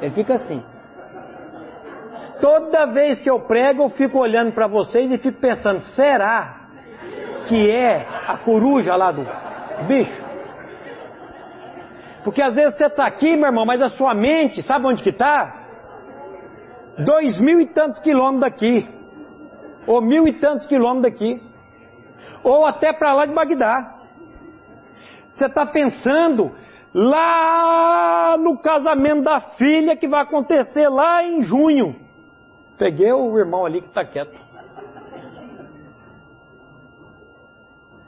Ele fica assim. Toda vez que eu prego, eu fico olhando para vocês e fico pensando: será que é a coruja lá do bicho? Porque às vezes você está aqui, meu irmão, mas a sua mente, sabe onde que está? Dois mil e tantos quilômetros daqui. Ou mil e tantos quilômetros daqui. Ou até para lá de Bagdá. Você está pensando lá no casamento da filha que vai acontecer lá em junho. Peguei o irmão ali que está quieto.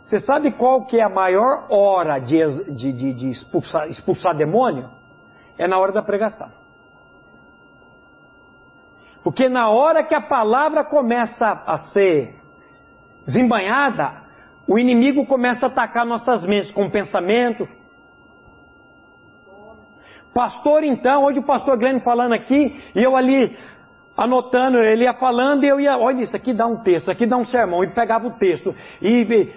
Você sabe qual que é a maior hora de, de, de, de expulsar, expulsar demônio? É na hora da pregação. Porque na hora que a palavra começa a ser desembanhada, o inimigo começa a atacar nossas mentes com pensamentos. Pastor, então, hoje o pastor Glenn falando aqui, e eu ali anotando, ele ia falando e eu ia, olha isso aqui dá um texto, aqui dá um sermão, e pegava o texto, e,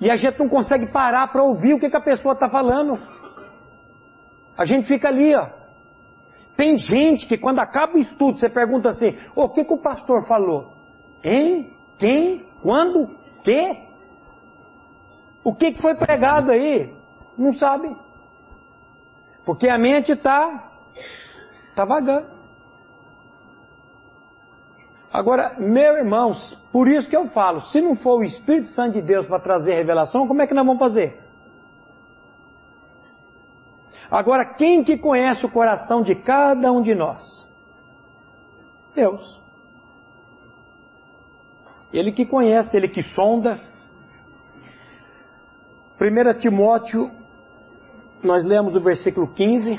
e a gente não consegue parar para ouvir o que, que a pessoa está falando. A gente fica ali, ó. Tem gente que quando acaba o estudo, você pergunta assim, o que, que o pastor falou? Hein? Quem? Quando? Que? O que, que foi pregado aí? Não sabe. Porque a mente está tá vagando. Agora, meus irmãos, por isso que eu falo, se não for o Espírito Santo de Deus para trazer revelação, como é que nós vamos fazer? Agora, quem que conhece o coração de cada um de nós? Deus. Ele que conhece, ele que sonda. 1 Timóteo, nós lemos o versículo 15.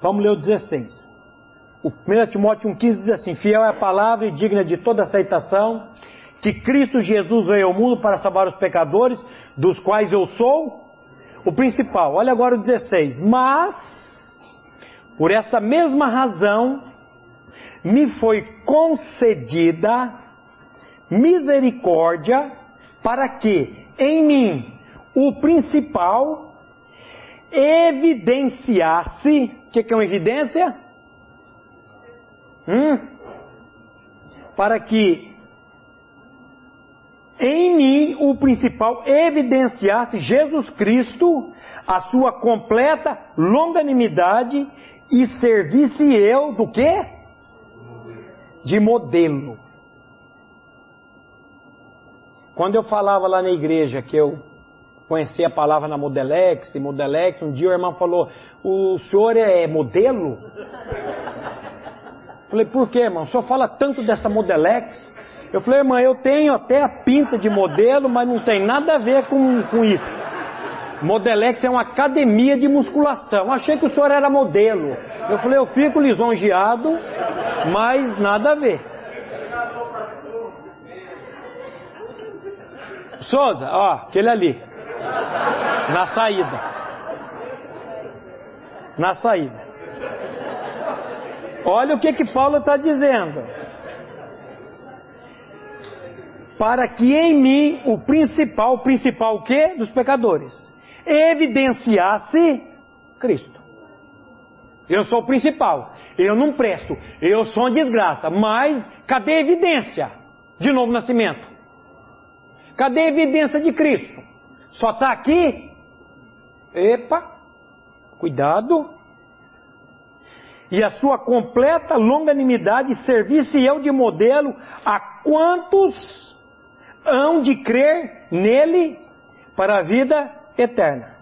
Vamos ler o 16. O 1 Timóteo 1,15 diz assim: Fiel é a palavra e digna de toda aceitação, que Cristo Jesus veio ao mundo para salvar os pecadores, dos quais eu sou o principal. Olha agora o 16. Mas, por esta mesma razão, me foi concedida misericórdia para que em mim o principal evidenciasse. O que, que é uma evidência? Hum? Para que em mim o principal evidenciasse Jesus Cristo, a sua completa longanimidade e servisse eu do que? De modelo. Quando eu falava lá na igreja que eu conheci a palavra na Modelex, Modelex, um dia o irmão falou: O senhor é modelo? Falei, por quê, irmão? O senhor fala tanto dessa Modelex. Eu falei, irmã, eu tenho até a pinta de modelo, mas não tem nada a ver com, com isso. Modelex é uma academia de musculação. Achei que o senhor era modelo. Eu falei, eu fico lisonjeado, mas nada a ver. Souza, ó, aquele ali. Na saída. Na saída. Olha o que que Paulo está dizendo. Para que em mim o principal, principal o quê? Dos pecadores, evidenciasse Cristo. Eu sou o principal, eu não presto, eu sou uma desgraça, mas cadê a evidência de novo nascimento? Cadê a evidência de Cristo? Só está aqui? Epa, cuidado e a sua completa longanimidade servisse eu de modelo a quantos hão de crer nele para a vida eterna.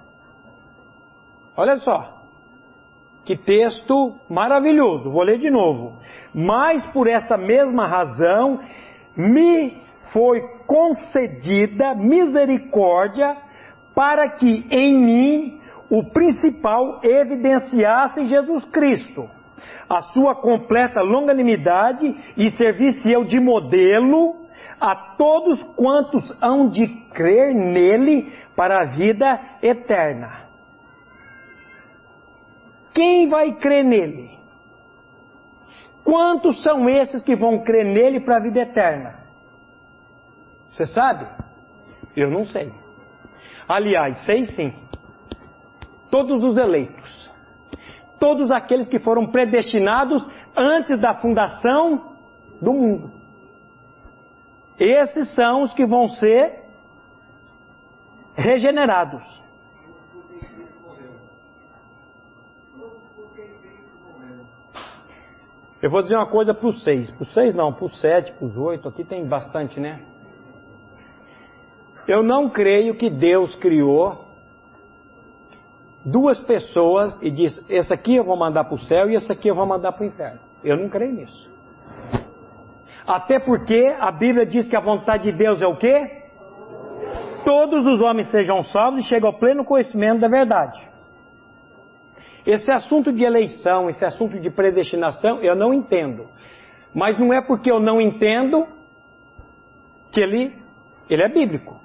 Olha só. Que texto maravilhoso. Vou ler de novo. Mas por esta mesma razão me foi concedida misericórdia para que em mim o principal evidenciasse Jesus Cristo a sua completa longanimidade e servisse eu de modelo a todos quantos hão de crer nele para a vida eterna. Quem vai crer nele? Quantos são esses que vão crer nele para a vida eterna? Você sabe? Eu não sei. Aliás, sei sim. Todos os eleitos todos aqueles que foram predestinados antes da fundação do mundo. Esses são os que vão ser regenerados. Eu vou dizer uma coisa para os seis. Para os seis não, para os sete, para os oito. Aqui tem bastante, né? Eu não creio que Deus criou duas pessoas e diz: esse aqui eu vou mandar para o céu e esse aqui eu vou mandar para o inferno. Eu não creio nisso. Até porque a Bíblia diz que a vontade de Deus é o quê? Todos os homens sejam salvos e cheguem ao pleno conhecimento da verdade. Esse assunto de eleição, esse assunto de predestinação, eu não entendo. Mas não é porque eu não entendo que ele, ele é bíblico.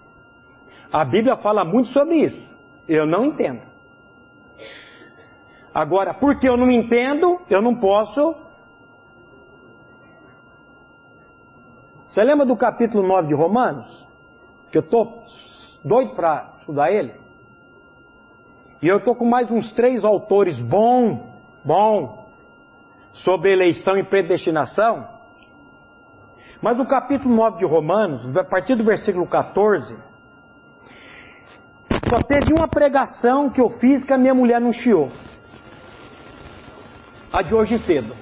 A Bíblia fala muito sobre isso. Eu não entendo. Agora, porque eu não entendo, eu não posso. Você lembra do capítulo 9 de Romanos? Que eu estou doido para estudar ele? E eu estou com mais uns três autores bom, bom, sobre eleição e predestinação. Mas no capítulo 9 de Romanos, a partir do versículo 14, só teve uma pregação que eu fiz que a minha mulher não chiou. A de hoje cedo.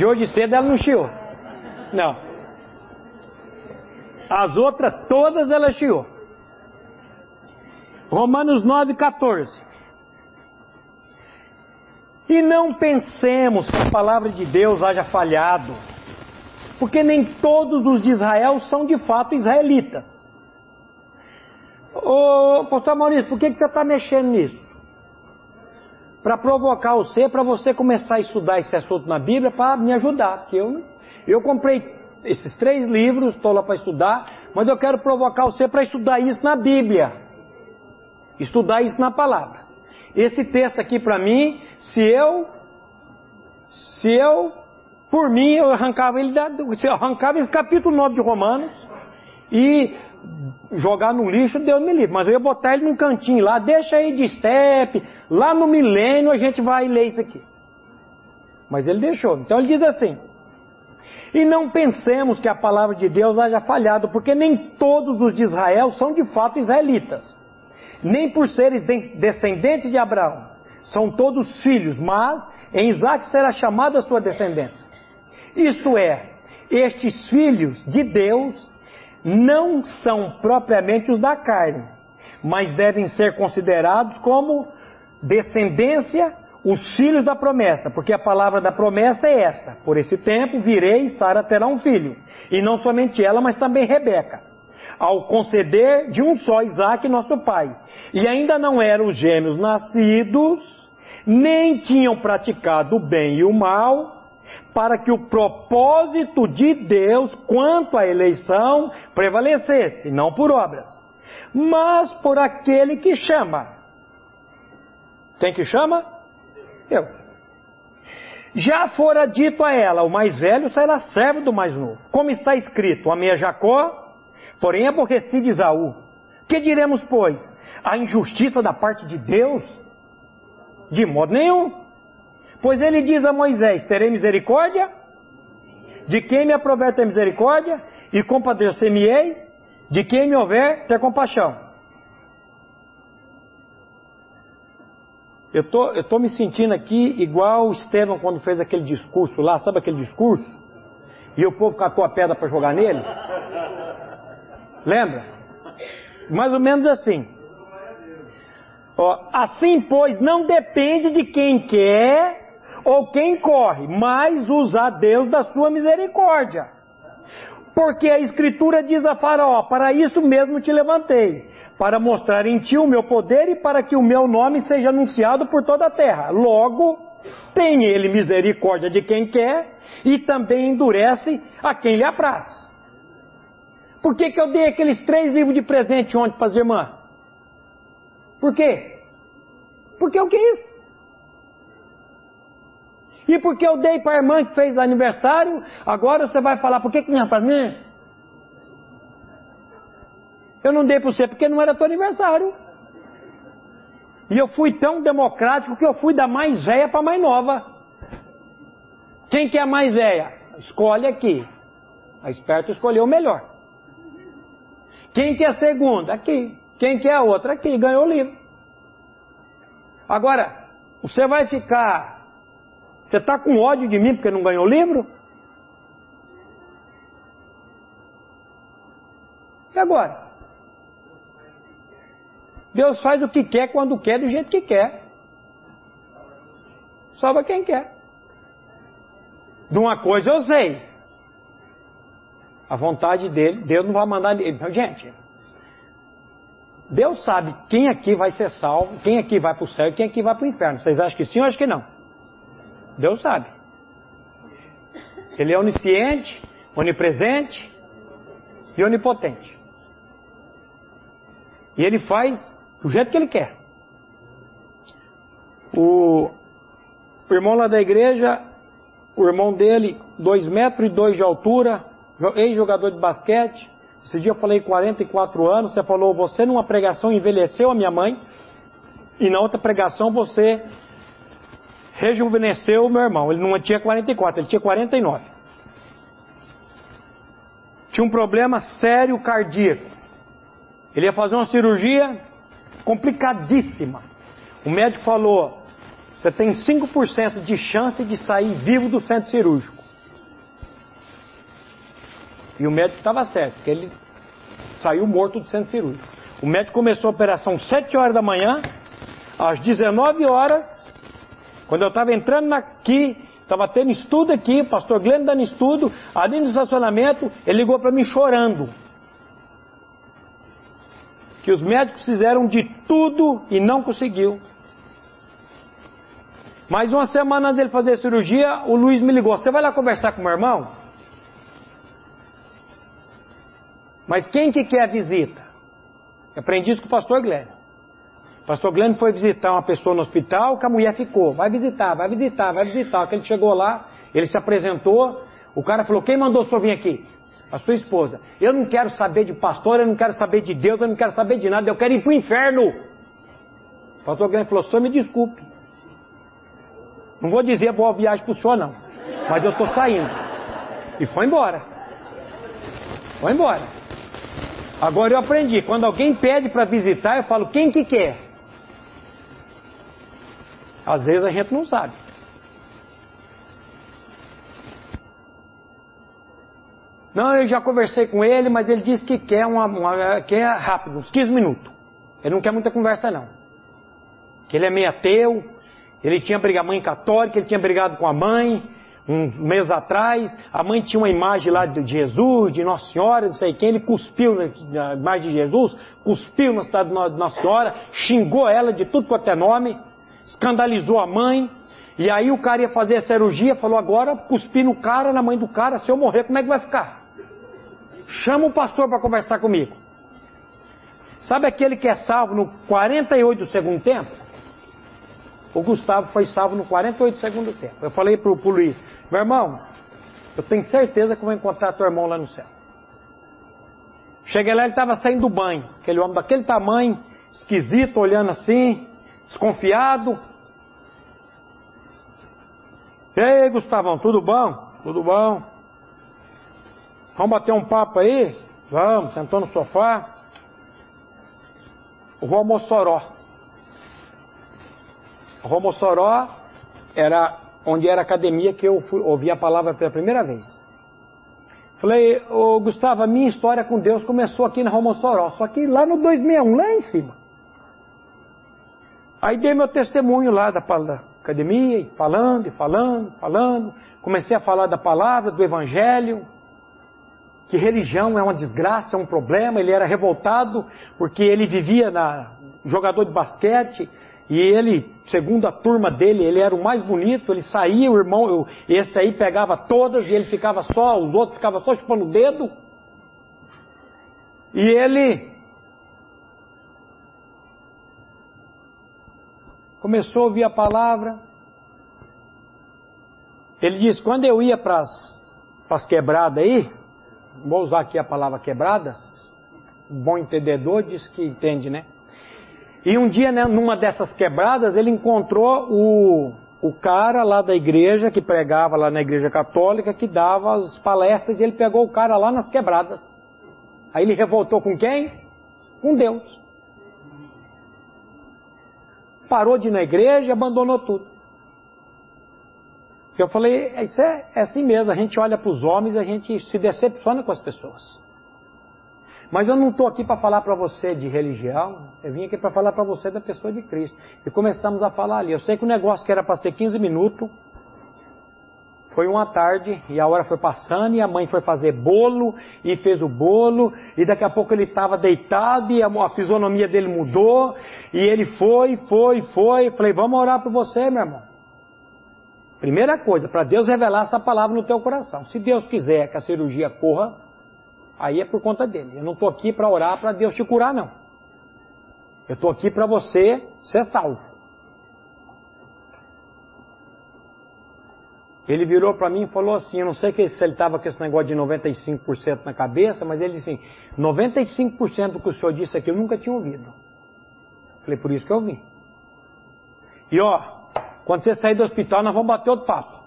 De hoje cedo ela não chiou. Não. As outras, todas ela chiou. Romanos 9, 14. E não pensemos que a palavra de Deus haja falhado, porque nem todos os de Israel são de fato israelitas. Ô, pastor Maurício, por que, que você está mexendo nisso? Para provocar você, para você começar a estudar esse assunto na Bíblia, para me ajudar. Que eu, eu comprei esses três livros, estou lá para estudar, mas eu quero provocar você para estudar isso na Bíblia, estudar isso na palavra. Esse texto aqui para mim, se eu, se eu, por mim, eu arrancava ele, eu arrancava esse capítulo 9 de Romanos e jogar no lixo, Deus me livre. Mas eu ia botar ele num cantinho lá, deixa aí de step, lá no milênio a gente vai ler isso aqui. Mas ele deixou. Então ele diz assim: E não pensemos que a palavra de Deus haja falhado, porque nem todos os de Israel são de fato israelitas, nem por seres descendentes de Abraão. São todos filhos, mas em Isaac será chamada a sua descendência. Isto é, estes filhos de Deus não são propriamente os da carne, mas devem ser considerados como descendência, os filhos da promessa, porque a palavra da promessa é esta: por esse tempo virei e Sara terá um filho, e não somente ela, mas também Rebeca, ao conceder de um só Isaac, nosso pai. E ainda não eram os gêmeos nascidos, nem tinham praticado o bem e o mal, para que o propósito de Deus quanto à eleição prevalecesse, não por obras, mas por aquele que chama. Quem que chama? Deus. Já fora dito a ela, o mais velho será servo do mais novo. Como está escrito, amei a Jacó, porém aborreci de Isaú. Que diremos, pois? A injustiça da parte de Deus? De modo nenhum. Pois ele diz a Moisés: Terei misericórdia? De quem me aprover ter misericórdia? E compadecer-me-ei? De quem me houver ter compaixão? Eu tô, estou tô me sentindo aqui igual o Estevão quando fez aquele discurso lá, sabe aquele discurso? E o povo catou a pedra para jogar nele? Lembra? Mais ou menos assim. Ó, assim, pois, não depende de quem quer ou quem corre, mas usar Deus da sua misericórdia. Porque a Escritura diz a Faraó: Para isso mesmo te levantei, para mostrar em ti o meu poder e para que o meu nome seja anunciado por toda a terra. Logo, tem ele misericórdia de quem quer e também endurece a quem lhe apraz. Por que, que eu dei aqueles três livros de presente ontem para as irmãs? Por quê? Porque eu quis. E porque eu dei para a irmã que fez aniversário, agora você vai falar, por que, que não é para mim? Eu não dei para você porque não era teu aniversário. E eu fui tão democrático que eu fui da mais velha para a mais nova. Quem que é a mais velha? Escolhe aqui. A esperta escolheu o melhor. Quem quer a segunda? Aqui. Quem quer a outra? Aqui. Ganhou o livro. Agora, você vai ficar. Você está com ódio de mim porque não ganhou o livro? E agora? Deus faz o que quer, quando quer, do jeito que quer. Salva quem quer. De uma coisa eu sei. A vontade dele, Deus não vai mandar. Gente, Deus sabe quem aqui vai ser salvo, quem aqui vai para o céu e quem aqui vai para o inferno. Vocês acham que sim ou acham que não? Deus sabe. Ele é onisciente, onipresente e onipotente. E ele faz do jeito que ele quer. O, o irmão lá da igreja, o irmão dele, 2 metros e 2 de altura, ex-jogador de basquete. Esse dia eu falei 44 anos, você falou, você numa pregação envelheceu a minha mãe, e na outra pregação você rejuvenesceu o meu irmão. Ele não tinha 44, ele tinha 49. Tinha um problema sério cardíaco. Ele ia fazer uma cirurgia complicadíssima. O médico falou: você tem 5% de chance de sair vivo do centro cirúrgico. E o médico estava certo, porque ele saiu morto do centro cirúrgico. O médico começou a operação às 7 horas da manhã, às 19 horas, quando eu estava entrando aqui, estava tendo estudo aqui, pastor Glenn dando estudo, ali no estacionamento, ele ligou para mim chorando que os médicos fizeram de tudo e não conseguiu. Mais uma semana antes dele fazer a cirurgia, o Luiz me ligou: Você vai lá conversar com meu irmão? Mas quem que quer a visita? Aprendi isso com o pastor Glenn. Pastor Glenn foi visitar uma pessoa no hospital, que a mulher ficou. Vai visitar, vai visitar, vai visitar. Quando ele chegou lá, ele se apresentou. O cara falou: Quem mandou o senhor vir aqui? a sua esposa, eu não quero saber de pastor, eu não quero saber de Deus, eu não quero saber de nada, eu quero ir para o inferno. O pastor Guilherme falou, senhor me desculpe. Não vou dizer boa viagem para o senhor não, mas eu estou saindo. E foi embora. Foi embora. Agora eu aprendi, quando alguém pede para visitar, eu falo, quem que quer? Às vezes a gente não sabe. Não, eu já conversei com ele, mas ele disse que quer, uma, uma, quer rápido, uns 15 minutos. Ele não quer muita conversa, não. Que ele é meio ateu, ele tinha brigado, mãe católica, ele tinha brigado com a mãe, uns meses atrás. A mãe tinha uma imagem lá de Jesus, de Nossa Senhora, não sei quem. Ele cuspiu na imagem de Jesus, cuspiu na cidade de Nossa Senhora, xingou ela de tudo quanto é nome, escandalizou a mãe. E aí o cara ia fazer a cirurgia, falou: agora cuspi no cara, na mãe do cara, se eu morrer, como é que vai ficar? Chama o pastor para conversar comigo. Sabe aquele que é salvo no 48 do segundo tempo? O Gustavo foi salvo no 48 do segundo tempo. Eu falei para o Luiz, meu irmão, eu tenho certeza que vou encontrar teu irmão lá no céu. Cheguei lá, ele estava saindo do banho. Aquele homem daquele tamanho, esquisito, olhando assim, desconfiado. E aí, Gustavão, tudo bom? Tudo bom? Vamos bater um papo aí? Vamos, sentou no sofá. Rua Mossoró. Rua Mossoró era onde era a academia que eu fui, ouvi a palavra pela primeira vez. Falei, ô Gustavo, a minha história com Deus começou aqui na Rua Mossoró, só que lá no 261, lá em cima. Aí dei meu testemunho lá da, academia, falando, e falando, falando. Comecei a falar da palavra, do evangelho que religião é uma desgraça, é um problema. Ele era revoltado porque ele vivia na jogador de basquete e ele, segundo a turma dele, ele era o mais bonito. Ele saía, o irmão, esse aí pegava todas e ele ficava só, os outros ficavam só chupando o dedo. E ele começou a ouvir a palavra. Ele disse: quando eu ia para as quebradas aí, vou usar aqui a palavra quebradas, bom entendedor diz que entende, né? E um dia, né, numa dessas quebradas, ele encontrou o, o cara lá da igreja, que pregava lá na igreja católica, que dava as palestras, e ele pegou o cara lá nas quebradas. Aí ele revoltou com quem? Com Deus. Parou de ir na igreja e abandonou tudo. Eu falei, isso é, é assim mesmo, a gente olha para os homens e a gente se decepciona com as pessoas. Mas eu não estou aqui para falar para você de religião, eu vim aqui para falar para você da pessoa de Cristo. E começamos a falar ali. Eu sei que o negócio que era para ser 15 minutos, foi uma tarde e a hora foi passando e a mãe foi fazer bolo e fez o bolo e daqui a pouco ele estava deitado e a, a, fisionomia dele mudou e ele foi, foi, foi. Falei, vamos orar por você, meu irmão. Primeira coisa, para Deus revelar essa palavra no teu coração. Se Deus quiser que a cirurgia corra, aí é por conta dele. Eu não estou aqui para orar para Deus te curar, não. Eu estou aqui para você ser salvo. Ele virou para mim e falou assim: eu não sei se ele estava com esse negócio de 95% na cabeça, mas ele disse assim: 95% do que o senhor disse aqui eu nunca tinha ouvido. Falei, por isso que eu vim. E ó, quando você sair do hospital, nós vamos bater outro papo.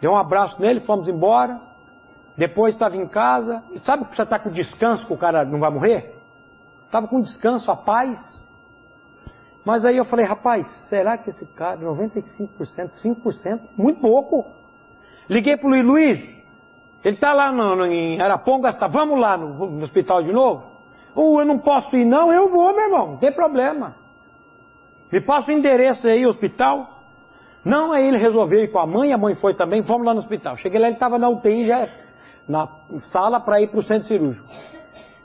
Deu um abraço nele, fomos embora. Depois estava em casa. Sabe que você está com descanso que o cara não vai morrer? Estava com descanso, a paz. Mas aí eu falei, rapaz, será que esse cara, 95%, 5%, muito pouco. Liguei para o Luiz Luiz, ele está lá no, no, em Arapongas, tá, vamos lá no, no hospital de novo? Ou uh, eu não posso ir não, eu vou, meu irmão, não tem problema. Me passa o endereço aí, hospital. Não, aí ele resolveu ir com a mãe, a mãe foi também, fomos lá no hospital. Cheguei lá, ele estava na UTI, já na sala para ir para o centro cirúrgico.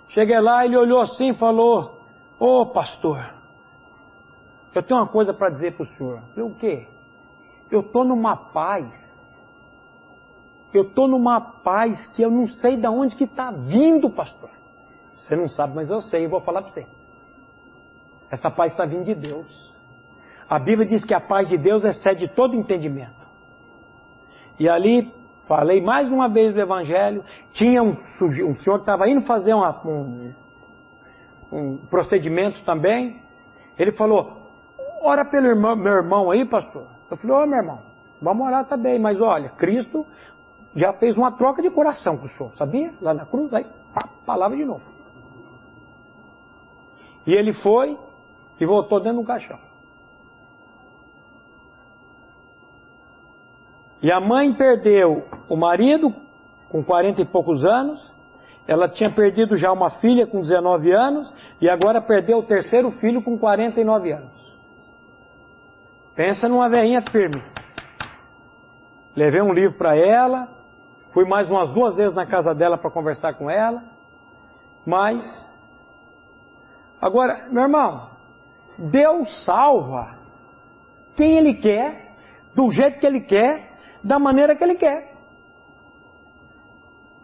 Cheguei lá, ele olhou assim e falou, ô oh, pastor, eu tenho uma coisa para dizer para o senhor. Eu, o quê? Eu estou numa paz. Eu estou numa paz que eu não sei de onde que está vindo, pastor. Você não sabe, mas eu sei, eu vou falar para você. Essa paz está vindo de Deus. A Bíblia diz que a paz de Deus excede todo entendimento. E ali falei mais uma vez do Evangelho. Tinha um, um senhor que estava indo fazer uma, um, um procedimento também. Ele falou: ora pelo irmão, meu irmão aí, pastor. Eu falei, ô oh, meu irmão, vamos orar também, mas olha, Cristo já fez uma troca de coração com o senhor, sabia? Lá na cruz, aí, pá, palavra de novo. E ele foi e voltou dentro do caixão. E a mãe perdeu o marido com 40 e poucos anos, ela tinha perdido já uma filha com 19 anos e agora perdeu o terceiro filho com 49 anos. Pensa numa veinha firme. Levei um livro para ela, fui mais umas duas vezes na casa dela para conversar com ela, mas agora, meu irmão, Deus salva quem Ele quer, do jeito que Ele quer, da maneira que Ele quer.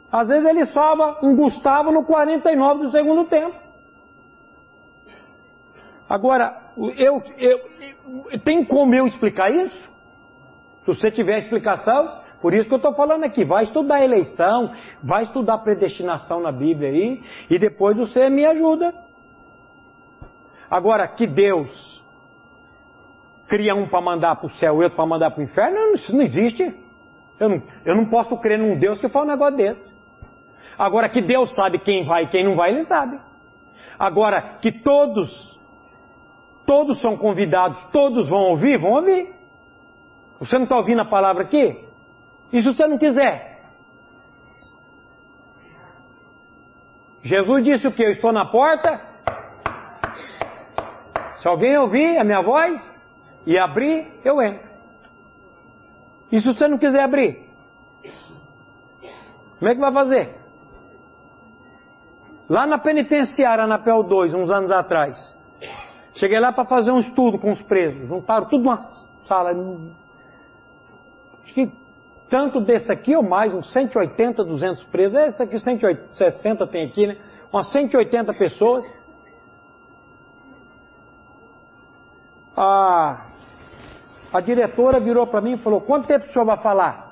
Às vezes Ele salva um Gustavo no 49 do segundo tempo. Agora, eu, eu, tem como eu explicar isso? Se você tiver explicação, por isso que eu estou falando aqui, vai estudar eleição, vai estudar predestinação na Bíblia aí, e depois você me ajuda. Agora, que Deus cria um para mandar para o céu e outro para mandar para o inferno, isso não existe. Eu não, eu não posso crer num Deus que fala um negócio desse. Agora, que Deus sabe quem vai e quem não vai, Ele sabe. Agora, que todos Todos são convidados, todos vão ouvir? Vão ouvir. Você não está ouvindo a palavra aqui? E se você não quiser? Jesus disse o que? Eu estou na porta. Se alguém ouvir a minha voz e abrir, eu entro. E se você não quiser abrir? Como é que vai fazer? Lá na penitenciária, na PEL 2, uns anos atrás, Cheguei lá para fazer um estudo com os presos. Juntaram tudo numa sala. Acho que tanto desse aqui ou mais, uns 180, 200 presos. Esse aqui, 160 tem aqui, né? Umas 180 pessoas. A, a diretora virou para mim e falou: Quanto tempo o senhor vai falar?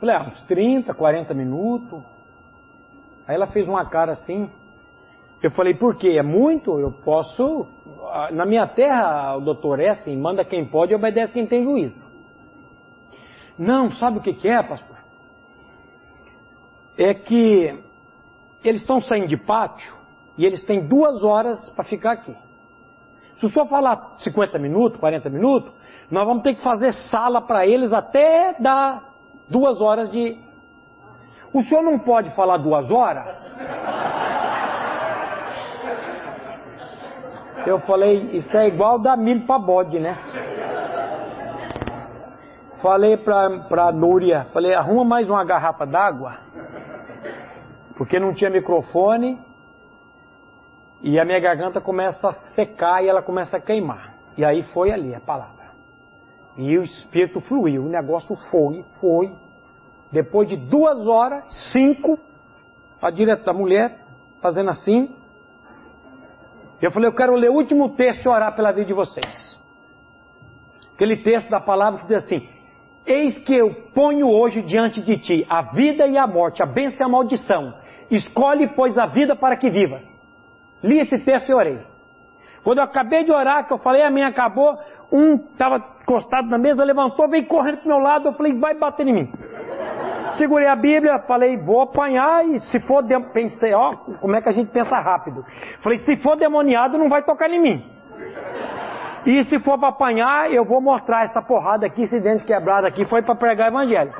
Falei: ah, uns 30, 40 minutos. Aí ela fez uma cara assim. Eu falei, por quê? É muito? Eu posso na minha terra, o doutor é assim, manda quem pode e obedece quem tem juízo. Não, sabe o que, que é, pastor? É que eles estão saindo de pátio e eles têm duas horas para ficar aqui. Se o senhor falar 50 minutos, 40 minutos, nós vamos ter que fazer sala para eles até dar duas horas de. O senhor não pode falar duas horas? Eu falei, isso é igual dar milho para bode, né? Falei pra, pra Núria, falei, arruma mais uma garrafa d'água, porque não tinha microfone e a minha garganta começa a secar e ela começa a queimar. E aí foi ali a palavra. E o Espírito fluiu, o negócio foi, foi. Depois de duas horas, cinco, a diretora, a mulher, fazendo assim. Eu falei, eu quero ler o último texto e orar pela vida de vocês. Aquele texto da palavra que diz assim: Eis que eu ponho hoje diante de ti a vida e a morte, a bênção e a maldição. Escolhe, pois, a vida para que vivas. Li esse texto e orei. Quando eu acabei de orar, que eu falei, a minha acabou, um estava encostado na mesa, levantou, veio correndo para meu lado, eu falei, vai bater em mim. Segurei a Bíblia, falei, vou apanhar e se for, de... pensei, ó, como é que a gente pensa rápido. Falei, se for demoniado, não vai tocar em mim. E se for para apanhar, eu vou mostrar essa porrada aqui, esse dente quebrado aqui, foi para pregar evangelho.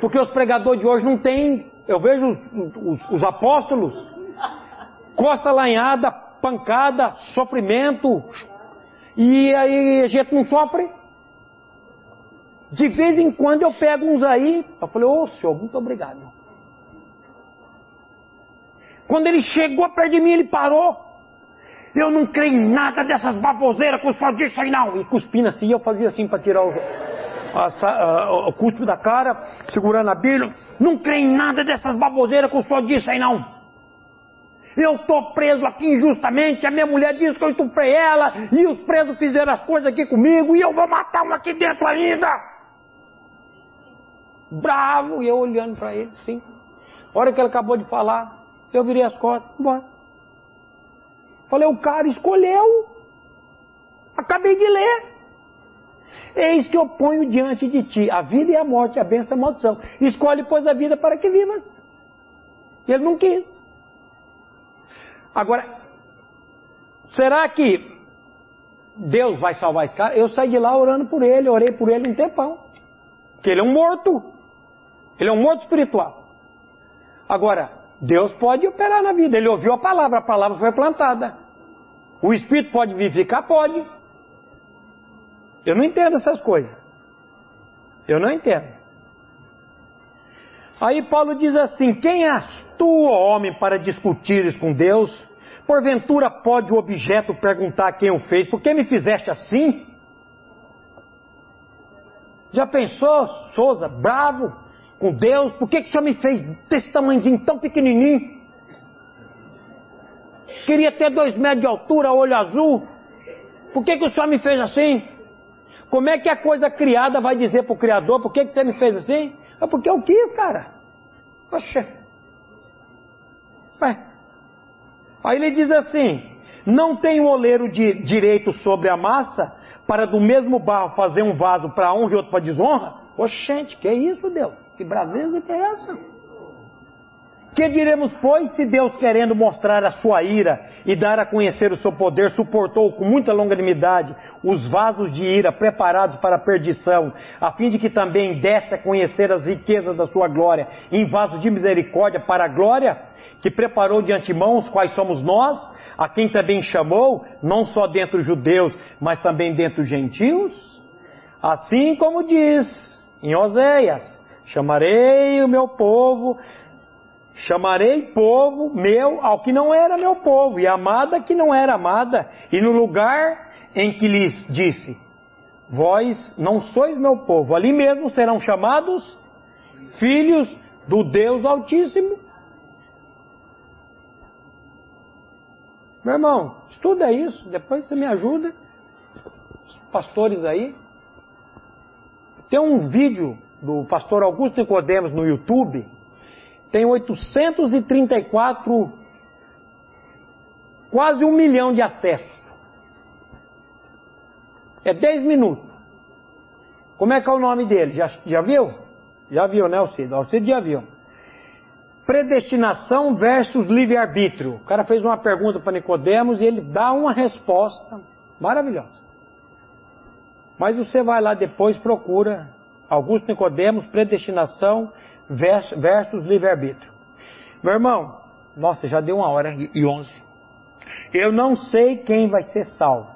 Porque os pregadores de hoje não tem, eu vejo os, os, os apóstolos, costa lanhada, pancada, sofrimento, e aí a gente não sofre. De vez em quando eu pego uns aí, eu falei, ô oh, senhor, muito obrigado. Quando ele chegou perto de mim, ele parou. Eu não creio em nada dessas baboseiras que o senhor disse aí não. E cuspindo assim, eu fazia assim para tirar o, a, a, o cuspe da cara, segurando a Bíblia. Não creio em nada dessas baboseiras que o senhor disse aí não. Eu estou preso aqui injustamente, a minha mulher disse que eu estuprei ela, e os presos fizeram as coisas aqui comigo, e eu vou matar um aqui dentro ainda. Bravo, e eu olhando para ele, sim. A hora que ele acabou de falar, eu virei as costas, embora. Falei, o cara escolheu. Acabei de ler. Eis que eu ponho diante de ti a vida e a morte, a bênção e a maldição. Escolhe, pois, a vida para que vivas. E ele não quis. Agora, será que Deus vai salvar esse cara? Eu saí de lá orando por ele, orei por ele um tempão. Porque ele é um morto. Ele é um morto espiritual. Agora, Deus pode operar na vida. Ele ouviu a palavra, a palavra foi plantada. O espírito pode vivificar? Pode. Eu não entendo essas coisas. Eu não entendo. Aí Paulo diz assim: Quem és tu, homem, para discutires com Deus? Porventura pode o objeto perguntar quem o fez: Por que me fizeste assim? Já pensou, Souza, bravo com Deus? Por que, que o Senhor me fez desse tamanhozinho tão pequenininho? Queria ter dois metros de altura, olho azul. Por que, que o Senhor me fez assim? Como é que a coisa criada vai dizer para o Criador, por que, que você me fez assim? É porque eu quis, cara. Poxa. Ué. Aí ele diz assim: não tem o oleiro de direito sobre a massa para do mesmo barro fazer um vaso para honra e outro para desonra? Oxente, que é isso, Deus? Que braveza que é essa? Que diremos, pois, se Deus, querendo mostrar a sua ira e dar a conhecer o seu poder, suportou com muita longanimidade os vasos de ira preparados para a perdição, a fim de que também desse a conhecer as riquezas da sua glória em vasos de misericórdia para a glória, que preparou de antemão, os quais somos nós, a quem também chamou, não só dentre os judeus, mas também dentre os gentios? Assim como diz em Oséias, chamarei o meu povo Chamarei povo meu ao que não era meu povo, e amada que não era amada, e no lugar em que lhes disse: Vós não sois meu povo, ali mesmo serão chamados filhos do Deus Altíssimo. Meu irmão, estuda isso, depois você me ajuda. Os pastores aí. Tem um vídeo do pastor Augusto Nicodemos no YouTube tem 834, quase um milhão de acessos. É 10 minutos. Como é que é o nome dele? Já, já viu? Já viu, né, Alcido? Alcido já viu. Predestinação versus livre-arbítrio. O cara fez uma pergunta para Nicodemos e ele dá uma resposta maravilhosa. Mas você vai lá depois, procura Augusto Nicodemos, predestinação versus livre-arbítrio. Meu irmão, nossa, já deu uma hora e onze. Eu não sei quem vai ser salvo.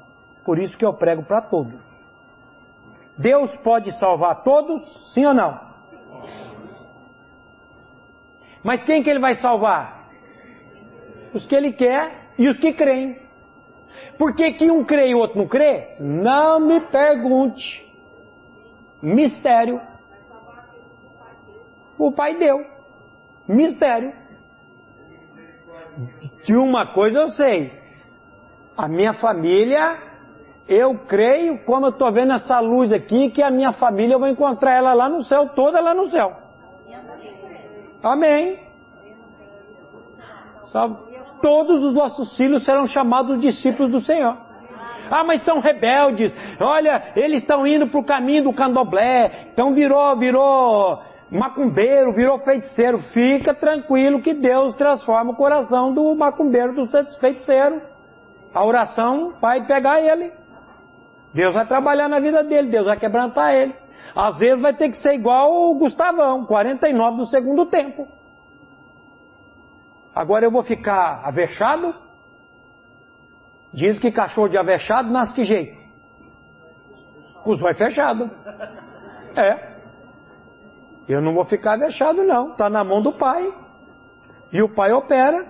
Por isso que eu prego para todos. Deus pode salvar todos, sim ou não? Mas quem que ele vai salvar? Os que ele quer e os que creem. Por que, que um crê e o outro não crê? Não me pergunte. Mistério. O pai deu. Mistério. De uma coisa eu sei. A minha família, eu creio, como eu estou vendo essa luz aqui, que a minha família eu vou encontrar ela lá no céu, toda lá no céu. Amém. Sabe? Todos os nossos filhos serão chamados discípulos do Senhor. Ah, mas são rebeldes. Olha, eles estão indo para o caminho do candomblé. Então virou, virou macumbeiro, virou feiticeiro. Fica tranquilo que Deus transforma o coração do macumbeiro, do feiticeiro. A oração vai pegar ele. Deus vai trabalhar na vida dele, Deus vai quebrantar ele. Às vezes vai ter que ser igual o Gustavão, 49 do segundo tempo. Agora eu vou ficar avexado? Diz que cachorro de avexado nasce que jeito? Com os olhos fechados. É. Eu não vou ficar avexado, não. Está na mão do pai. E o pai opera.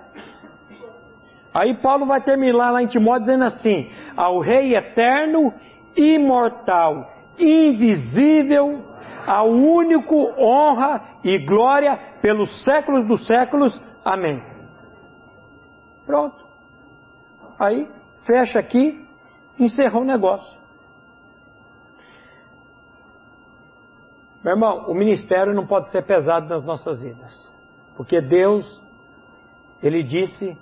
Aí Paulo vai terminar lá em Timóteo dizendo assim: ao Rei eterno, imortal, invisível, ao único honra e glória pelos séculos dos séculos. Amém. Pronto. Aí fecha aqui, encerrou o negócio. Meu irmão, o ministério não pode ser pesado nas nossas vidas. Porque Deus, Ele disse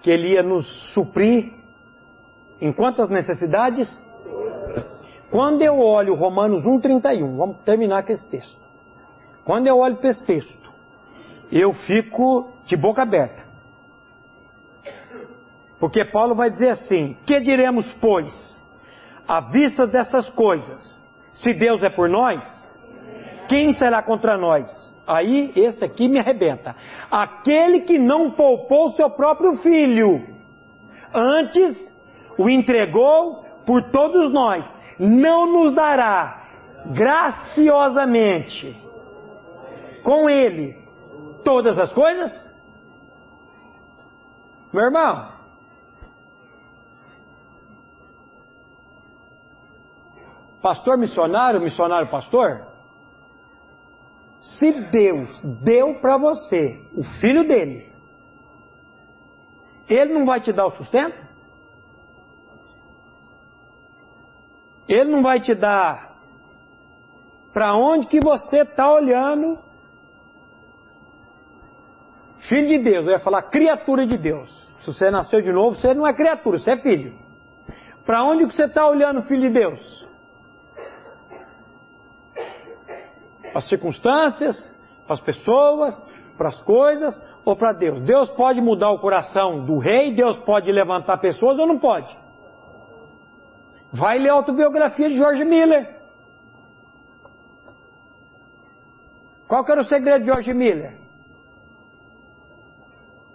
que Ele ia nos suprir em quantas necessidades? Quando eu olho Romanos 1,31, vamos terminar com esse texto. Quando eu olho para esse texto, eu fico de boca aberta. Porque Paulo vai dizer assim: Que diremos, pois, à vista dessas coisas? Se Deus é por nós, quem será contra nós? Aí, esse aqui me arrebenta. Aquele que não poupou seu próprio filho, antes o entregou por todos nós, não nos dará graciosamente com ele todas as coisas? Meu irmão, pastor missionário, missionário pastor, se Deus deu para você o filho dele, ele não vai te dar o sustento? Ele não vai te dar para onde que você está olhando? Filho de Deus, eu ia falar criatura de Deus. Se você nasceu de novo, você não é criatura, você é filho. Para onde que você está olhando, filho de Deus? Para as circunstâncias, para as pessoas, para as coisas ou para Deus. Deus pode mudar o coração do rei, Deus pode levantar pessoas ou não pode. Vai ler a autobiografia de George Miller. Qual que era o segredo de George Miller?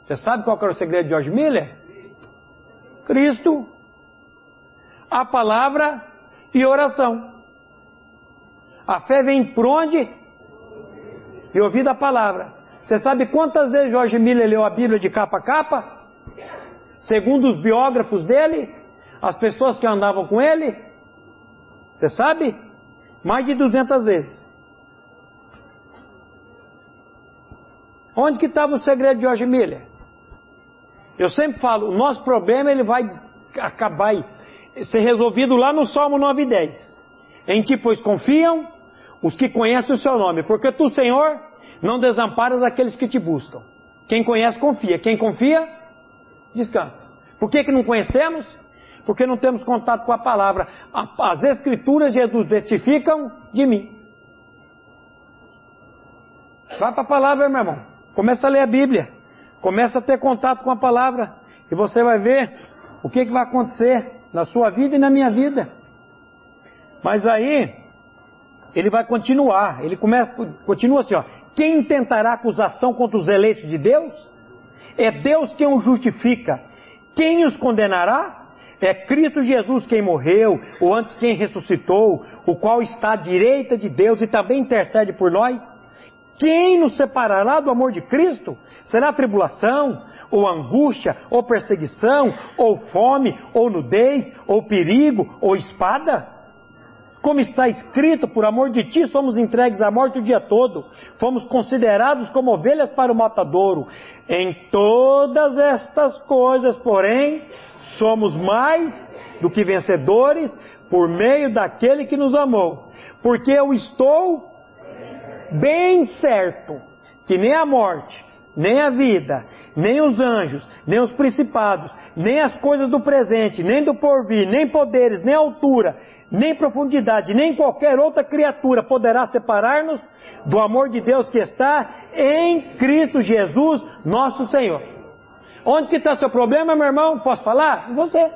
Você sabe qual que era o segredo de George Miller? Cristo, a palavra e oração. A fé vem por onde? E ouvindo a palavra. Você sabe quantas vezes Jorge Miller leu a Bíblia de capa a capa? Segundo os biógrafos dele, as pessoas que andavam com ele? Você sabe? Mais de 200 vezes. Onde que estava o segredo de Jorge Miller? Eu sempre falo, o nosso problema ele vai acabar e ser resolvido lá no Salmo 9 e 10. Em ti, pois, confiam os que conhecem o seu nome, porque tu, Senhor, não desamparas aqueles que te buscam. Quem conhece, confia. Quem confia, descansa. Por que, que não conhecemos? porque não temos contato com a palavra. As Escrituras, Jesus, testificam de mim. Vá para a palavra, meu irmão. Começa a ler a Bíblia. Começa a ter contato com a palavra. E você vai ver o que, que vai acontecer na sua vida e na minha vida. Mas aí, ele vai continuar. Ele começa, continua assim, ó. Quem tentará acusação contra os eleitos de Deus? É Deus quem os justifica. Quem os condenará? É Cristo Jesus quem morreu, ou antes quem ressuscitou, o qual está à direita de Deus e também intercede por nós. Quem nos separará do amor de Cristo? Será tribulação, ou angústia, ou perseguição, ou fome, ou nudez, ou perigo, ou espada? Como está escrito, por amor de ti somos entregues à morte o dia todo, fomos considerados como ovelhas para o matadouro. Em todas estas coisas, porém, somos mais do que vencedores por meio daquele que nos amou. Porque eu estou bem certo que nem a morte, nem a vida, nem os anjos, nem os principados, nem as coisas do presente, nem do porvir, nem poderes, nem altura, nem profundidade, nem qualquer outra criatura poderá separar-nos do amor de Deus que está em Cristo Jesus, nosso Senhor. Onde que está seu problema, meu irmão? Posso falar? Em você.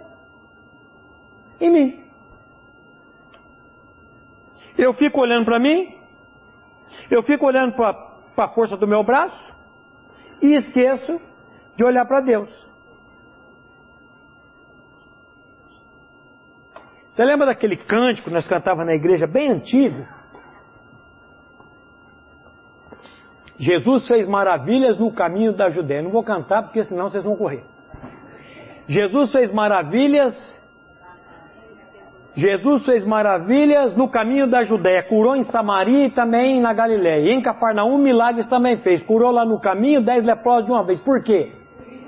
Em mim. Eu fico olhando para mim, eu fico olhando para a força do meu braço e esqueço de olhar para Deus. Você lembra daquele cântico que nós cantávamos na igreja bem antigo? Jesus fez maravilhas no caminho da Judéia. Não vou cantar porque senão vocês vão correr. Jesus fez maravilhas Jesus fez maravilhas no caminho da Judéia, curou em Samaria e também na Galiléia. E em Cafarnaum milagres também fez. Curou lá no caminho dez leprosos de uma vez. Por quê?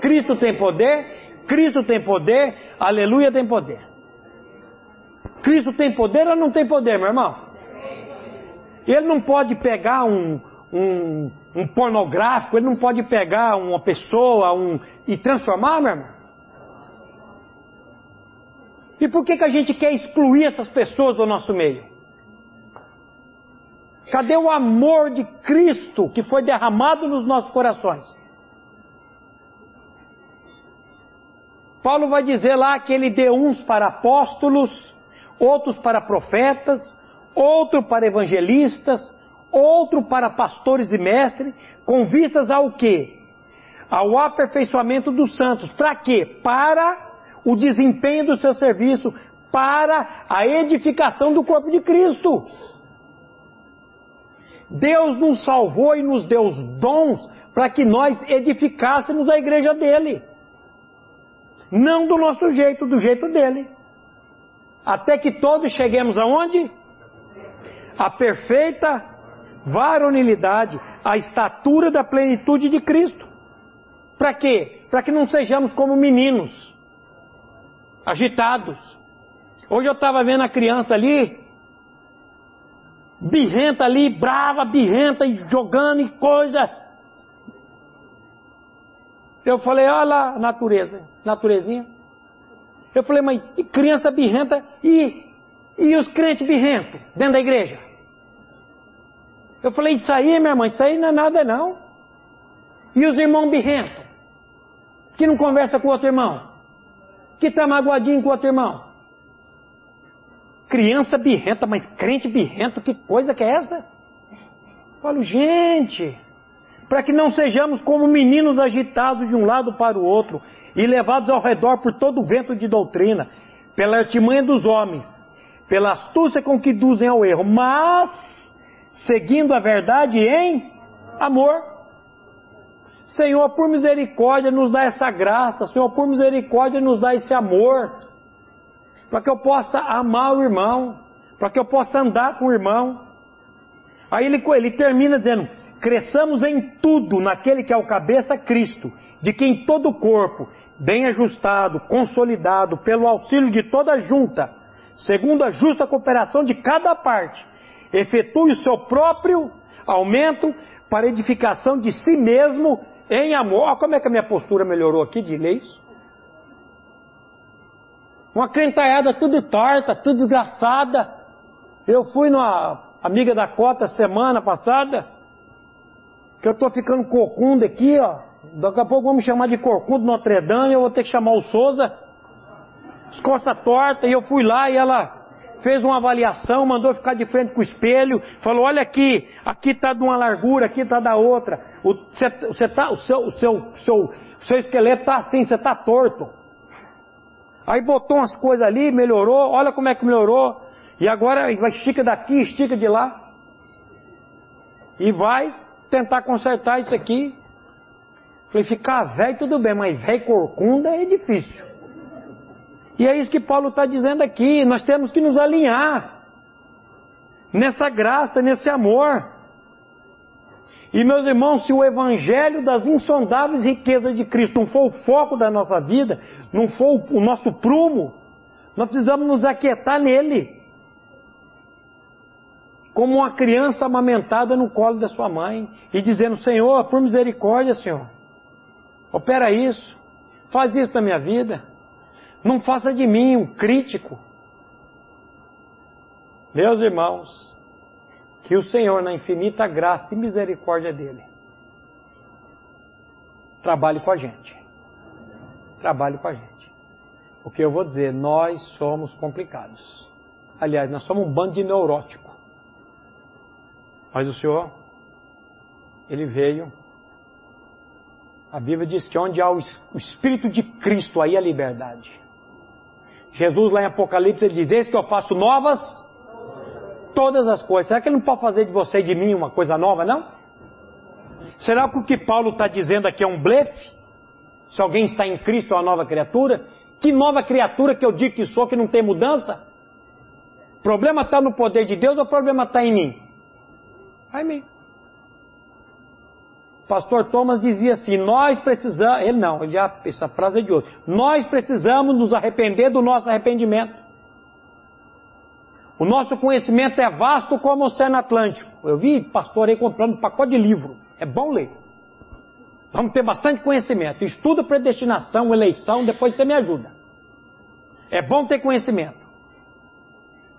Cristo tem poder, Cristo tem poder, aleluia tem poder. Cristo tem poder ou não tem poder, meu irmão? Ele não pode pegar um, um, um pornográfico, ele não pode pegar uma pessoa um, e transformar, meu irmão. E por que, que a gente quer excluir essas pessoas do nosso meio? Cadê o amor de Cristo que foi derramado nos nossos corações? Paulo vai dizer lá que ele deu uns para apóstolos, outros para profetas, outro para evangelistas, outro para pastores e mestres, com vistas ao quê? Ao aperfeiçoamento dos santos. Para quê? Para o desempenho do seu serviço para a edificação do corpo de Cristo. Deus nos salvou e nos deu dons para que nós edificássemos a igreja dele. Não do nosso jeito, do jeito dele. Até que todos cheguemos aonde? A perfeita varonilidade, a estatura da plenitude de Cristo. Para quê? Para que não sejamos como meninos agitados. Hoje eu estava vendo a criança ali, birrenta ali, brava, birrenta, e jogando e coisa. Eu falei, olha lá a natureza, naturezinha. Eu falei, mãe, e criança birrenta e, e os crentes birrentos dentro da igreja? Eu falei, isso aí, minha mãe, isso aí não é nada não. E os irmãos birrentos, que não conversa com outro irmão? Que está magoadinho com o outro irmão. Criança birrenta, mas crente birrento, que coisa que é essa? Falo, gente, para que não sejamos como meninos agitados de um lado para o outro e levados ao redor por todo o vento de doutrina, pela artimanha dos homens, pela astúcia com que duzem ao erro, mas seguindo a verdade em amor. Senhor, por misericórdia, nos dá essa graça. Senhor, por misericórdia, nos dá esse amor. Para que eu possa amar o irmão. Para que eu possa andar com o irmão. Aí ele, ele termina dizendo: cresçamos em tudo naquele que é o cabeça Cristo, de quem todo o corpo, bem ajustado, consolidado, pelo auxílio de toda junta, segundo a justa cooperação de cada parte, efetue o seu próprio aumento para edificação de si mesmo em amor. Como é que a minha postura melhorou aqui de ler isso. Uma crentalhada tudo torta, tudo desgraçada. Eu fui numa amiga da Cota semana passada, que eu estou ficando corcunda aqui, ó. Daqui a pouco vamos chamar de corcundo Notre Dame, eu vou ter que chamar o Souza. As costas tortas, e eu fui lá e ela fez uma avaliação, mandou ficar de frente com o espelho, falou, olha aqui, aqui está de uma largura, aqui está da outra. O, você tá, o, seu, o, seu, o, seu, o seu esqueleto está assim, você está torto. Aí botou umas coisas ali, melhorou, olha como é que melhorou. E agora estica daqui, estica de lá. E vai tentar consertar isso aqui. Falei, ficar velho tudo bem, mas velho corcunda é difícil. E é isso que Paulo está dizendo aqui. Nós temos que nos alinhar nessa graça, nesse amor. E meus irmãos, se o evangelho das insondáveis riquezas de Cristo não for o foco da nossa vida, não for o nosso prumo, nós precisamos nos aquietar nele. Como uma criança amamentada no colo da sua mãe e dizendo: Senhor, por misericórdia, Senhor, opera isso, faz isso na minha vida. Não faça de mim um crítico. Meus irmãos, que o Senhor, na infinita graça e misericórdia dele, trabalhe com a gente. Trabalhe com a gente. O que eu vou dizer, nós somos complicados. Aliás, nós somos um bando de neurótico. Mas o Senhor, ele veio. A Bíblia diz que onde há o Espírito de Cristo, aí a liberdade. Jesus lá em Apocalipse ele diz: Eis que eu faço novas todas as coisas. Será que ele não pode fazer de você e de mim uma coisa nova, não? Será que o que Paulo está dizendo aqui é um blefe? Se alguém está em Cristo é uma nova criatura? Que nova criatura que eu digo que sou que não tem mudança? O problema está no poder de Deus ou o problema está em mim? Está em mim. Pastor Thomas dizia assim: Nós precisamos. Ele não, ele já, essa frase é de outro. Nós precisamos nos arrepender do nosso arrependimento. O nosso conhecimento é vasto como o Oceano Atlântico. Eu vi pastor aí comprando um pacote de livro. É bom ler. Vamos ter bastante conhecimento. Estuda predestinação, eleição, depois você me ajuda. É bom ter conhecimento.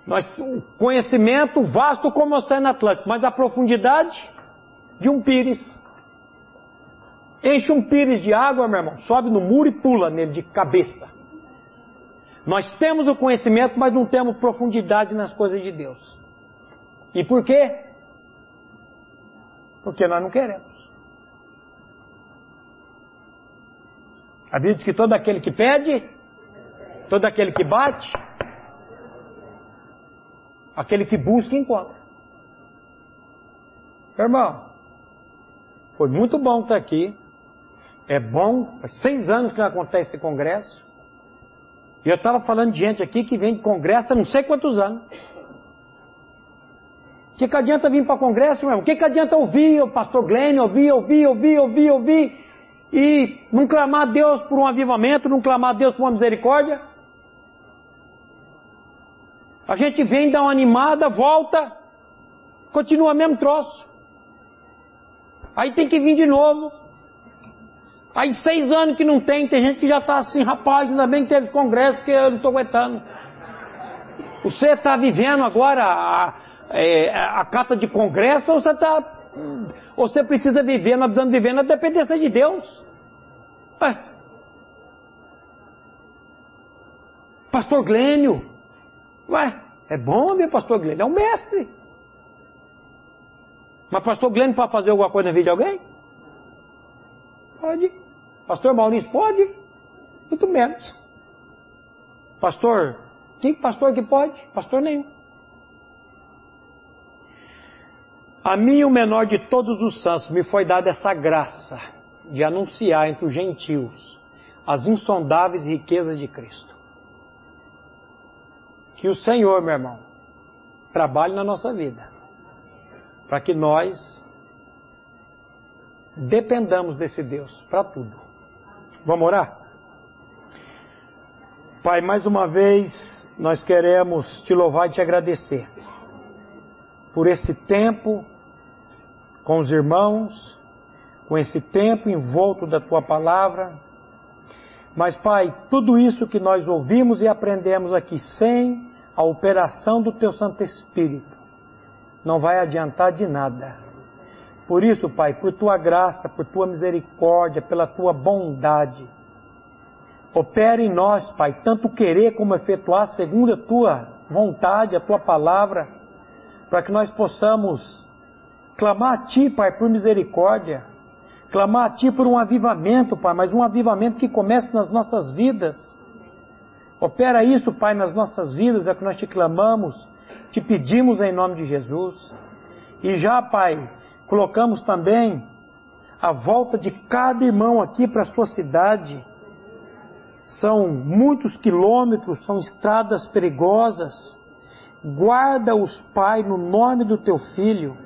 Nós, conhecimento vasto como o Oceano Atlântico, mas a profundidade de um pires. Enche um pires de água, meu irmão, sobe no muro e pula nele de cabeça. Nós temos o conhecimento, mas não temos profundidade nas coisas de Deus. E por quê? Porque nós não queremos. A Bíblia diz que todo aquele que pede, todo aquele que bate, aquele que busca, encontra. Irmão, foi muito bom estar aqui. É bom, faz seis anos que não acontece esse congresso. E eu estava falando de gente aqui que vem de congresso há não sei quantos anos. O que, que adianta vir para congresso, meu irmão? O que, que adianta ouvir o pastor Glenn, ouvir, ouvir, ouvir, ouvir, ouvir, e não clamar a Deus por um avivamento, não clamar a Deus por uma misericórdia? A gente vem, dá uma animada, volta, continua mesmo troço. Aí tem que vir de novo. Aí seis anos que não tem, tem gente que já está assim, rapaz, ainda bem que teve congresso, porque eu não estou aguentando. Você está vivendo agora a, é, a, a de congresso ou você está. Você precisa viver, nós precisamos viver na dependência de Deus. Ué. Pastor Glênio. Ué, é bom ver pastor Glênio, é um mestre. Mas pastor Glênio pode fazer alguma coisa na vida de alguém? Pode. Pastor Maurício pode? Muito menos. Pastor, quem pastor que pode? Pastor nenhum. A mim, o menor de todos os santos, me foi dada essa graça de anunciar entre os gentios as insondáveis riquezas de Cristo. Que o Senhor, meu irmão, trabalhe na nossa vida, para que nós dependamos desse Deus para tudo. Vamos orar? Pai, mais uma vez nós queremos te louvar e te agradecer por esse tempo com os irmãos, com esse tempo envolto da tua palavra. Mas, Pai, tudo isso que nós ouvimos e aprendemos aqui sem a operação do Teu Santo Espírito não vai adiantar de nada. Por isso, Pai, por Tua graça, por Tua misericórdia, pela Tua bondade, opere em nós, Pai, tanto querer como efetuar segundo a Tua vontade, a Tua palavra, para que nós possamos clamar a Ti, Pai, por misericórdia, clamar a Ti por um avivamento, Pai, mas um avivamento que comece nas nossas vidas. Opera isso, Pai, nas nossas vidas, é que nós te clamamos, te pedimos em nome de Jesus. E já, Pai, colocamos também a volta de cada irmão aqui para a sua cidade. São muitos quilômetros, são estradas perigosas. Guarda-os, Pai, no nome do teu filho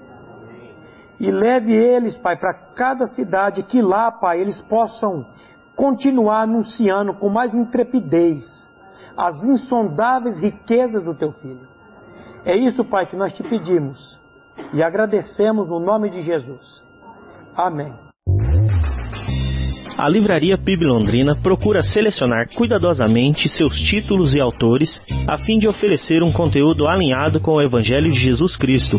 e leve eles, Pai, para cada cidade, que lá, Pai, eles possam continuar anunciando com mais intrepidez as insondáveis riquezas do Teu Filho. É isso, Pai, que nós te pedimos e agradecemos no nome de Jesus. Amém. A Livraria PIB Londrina procura selecionar cuidadosamente seus títulos e autores a fim de oferecer um conteúdo alinhado com o Evangelho de Jesus Cristo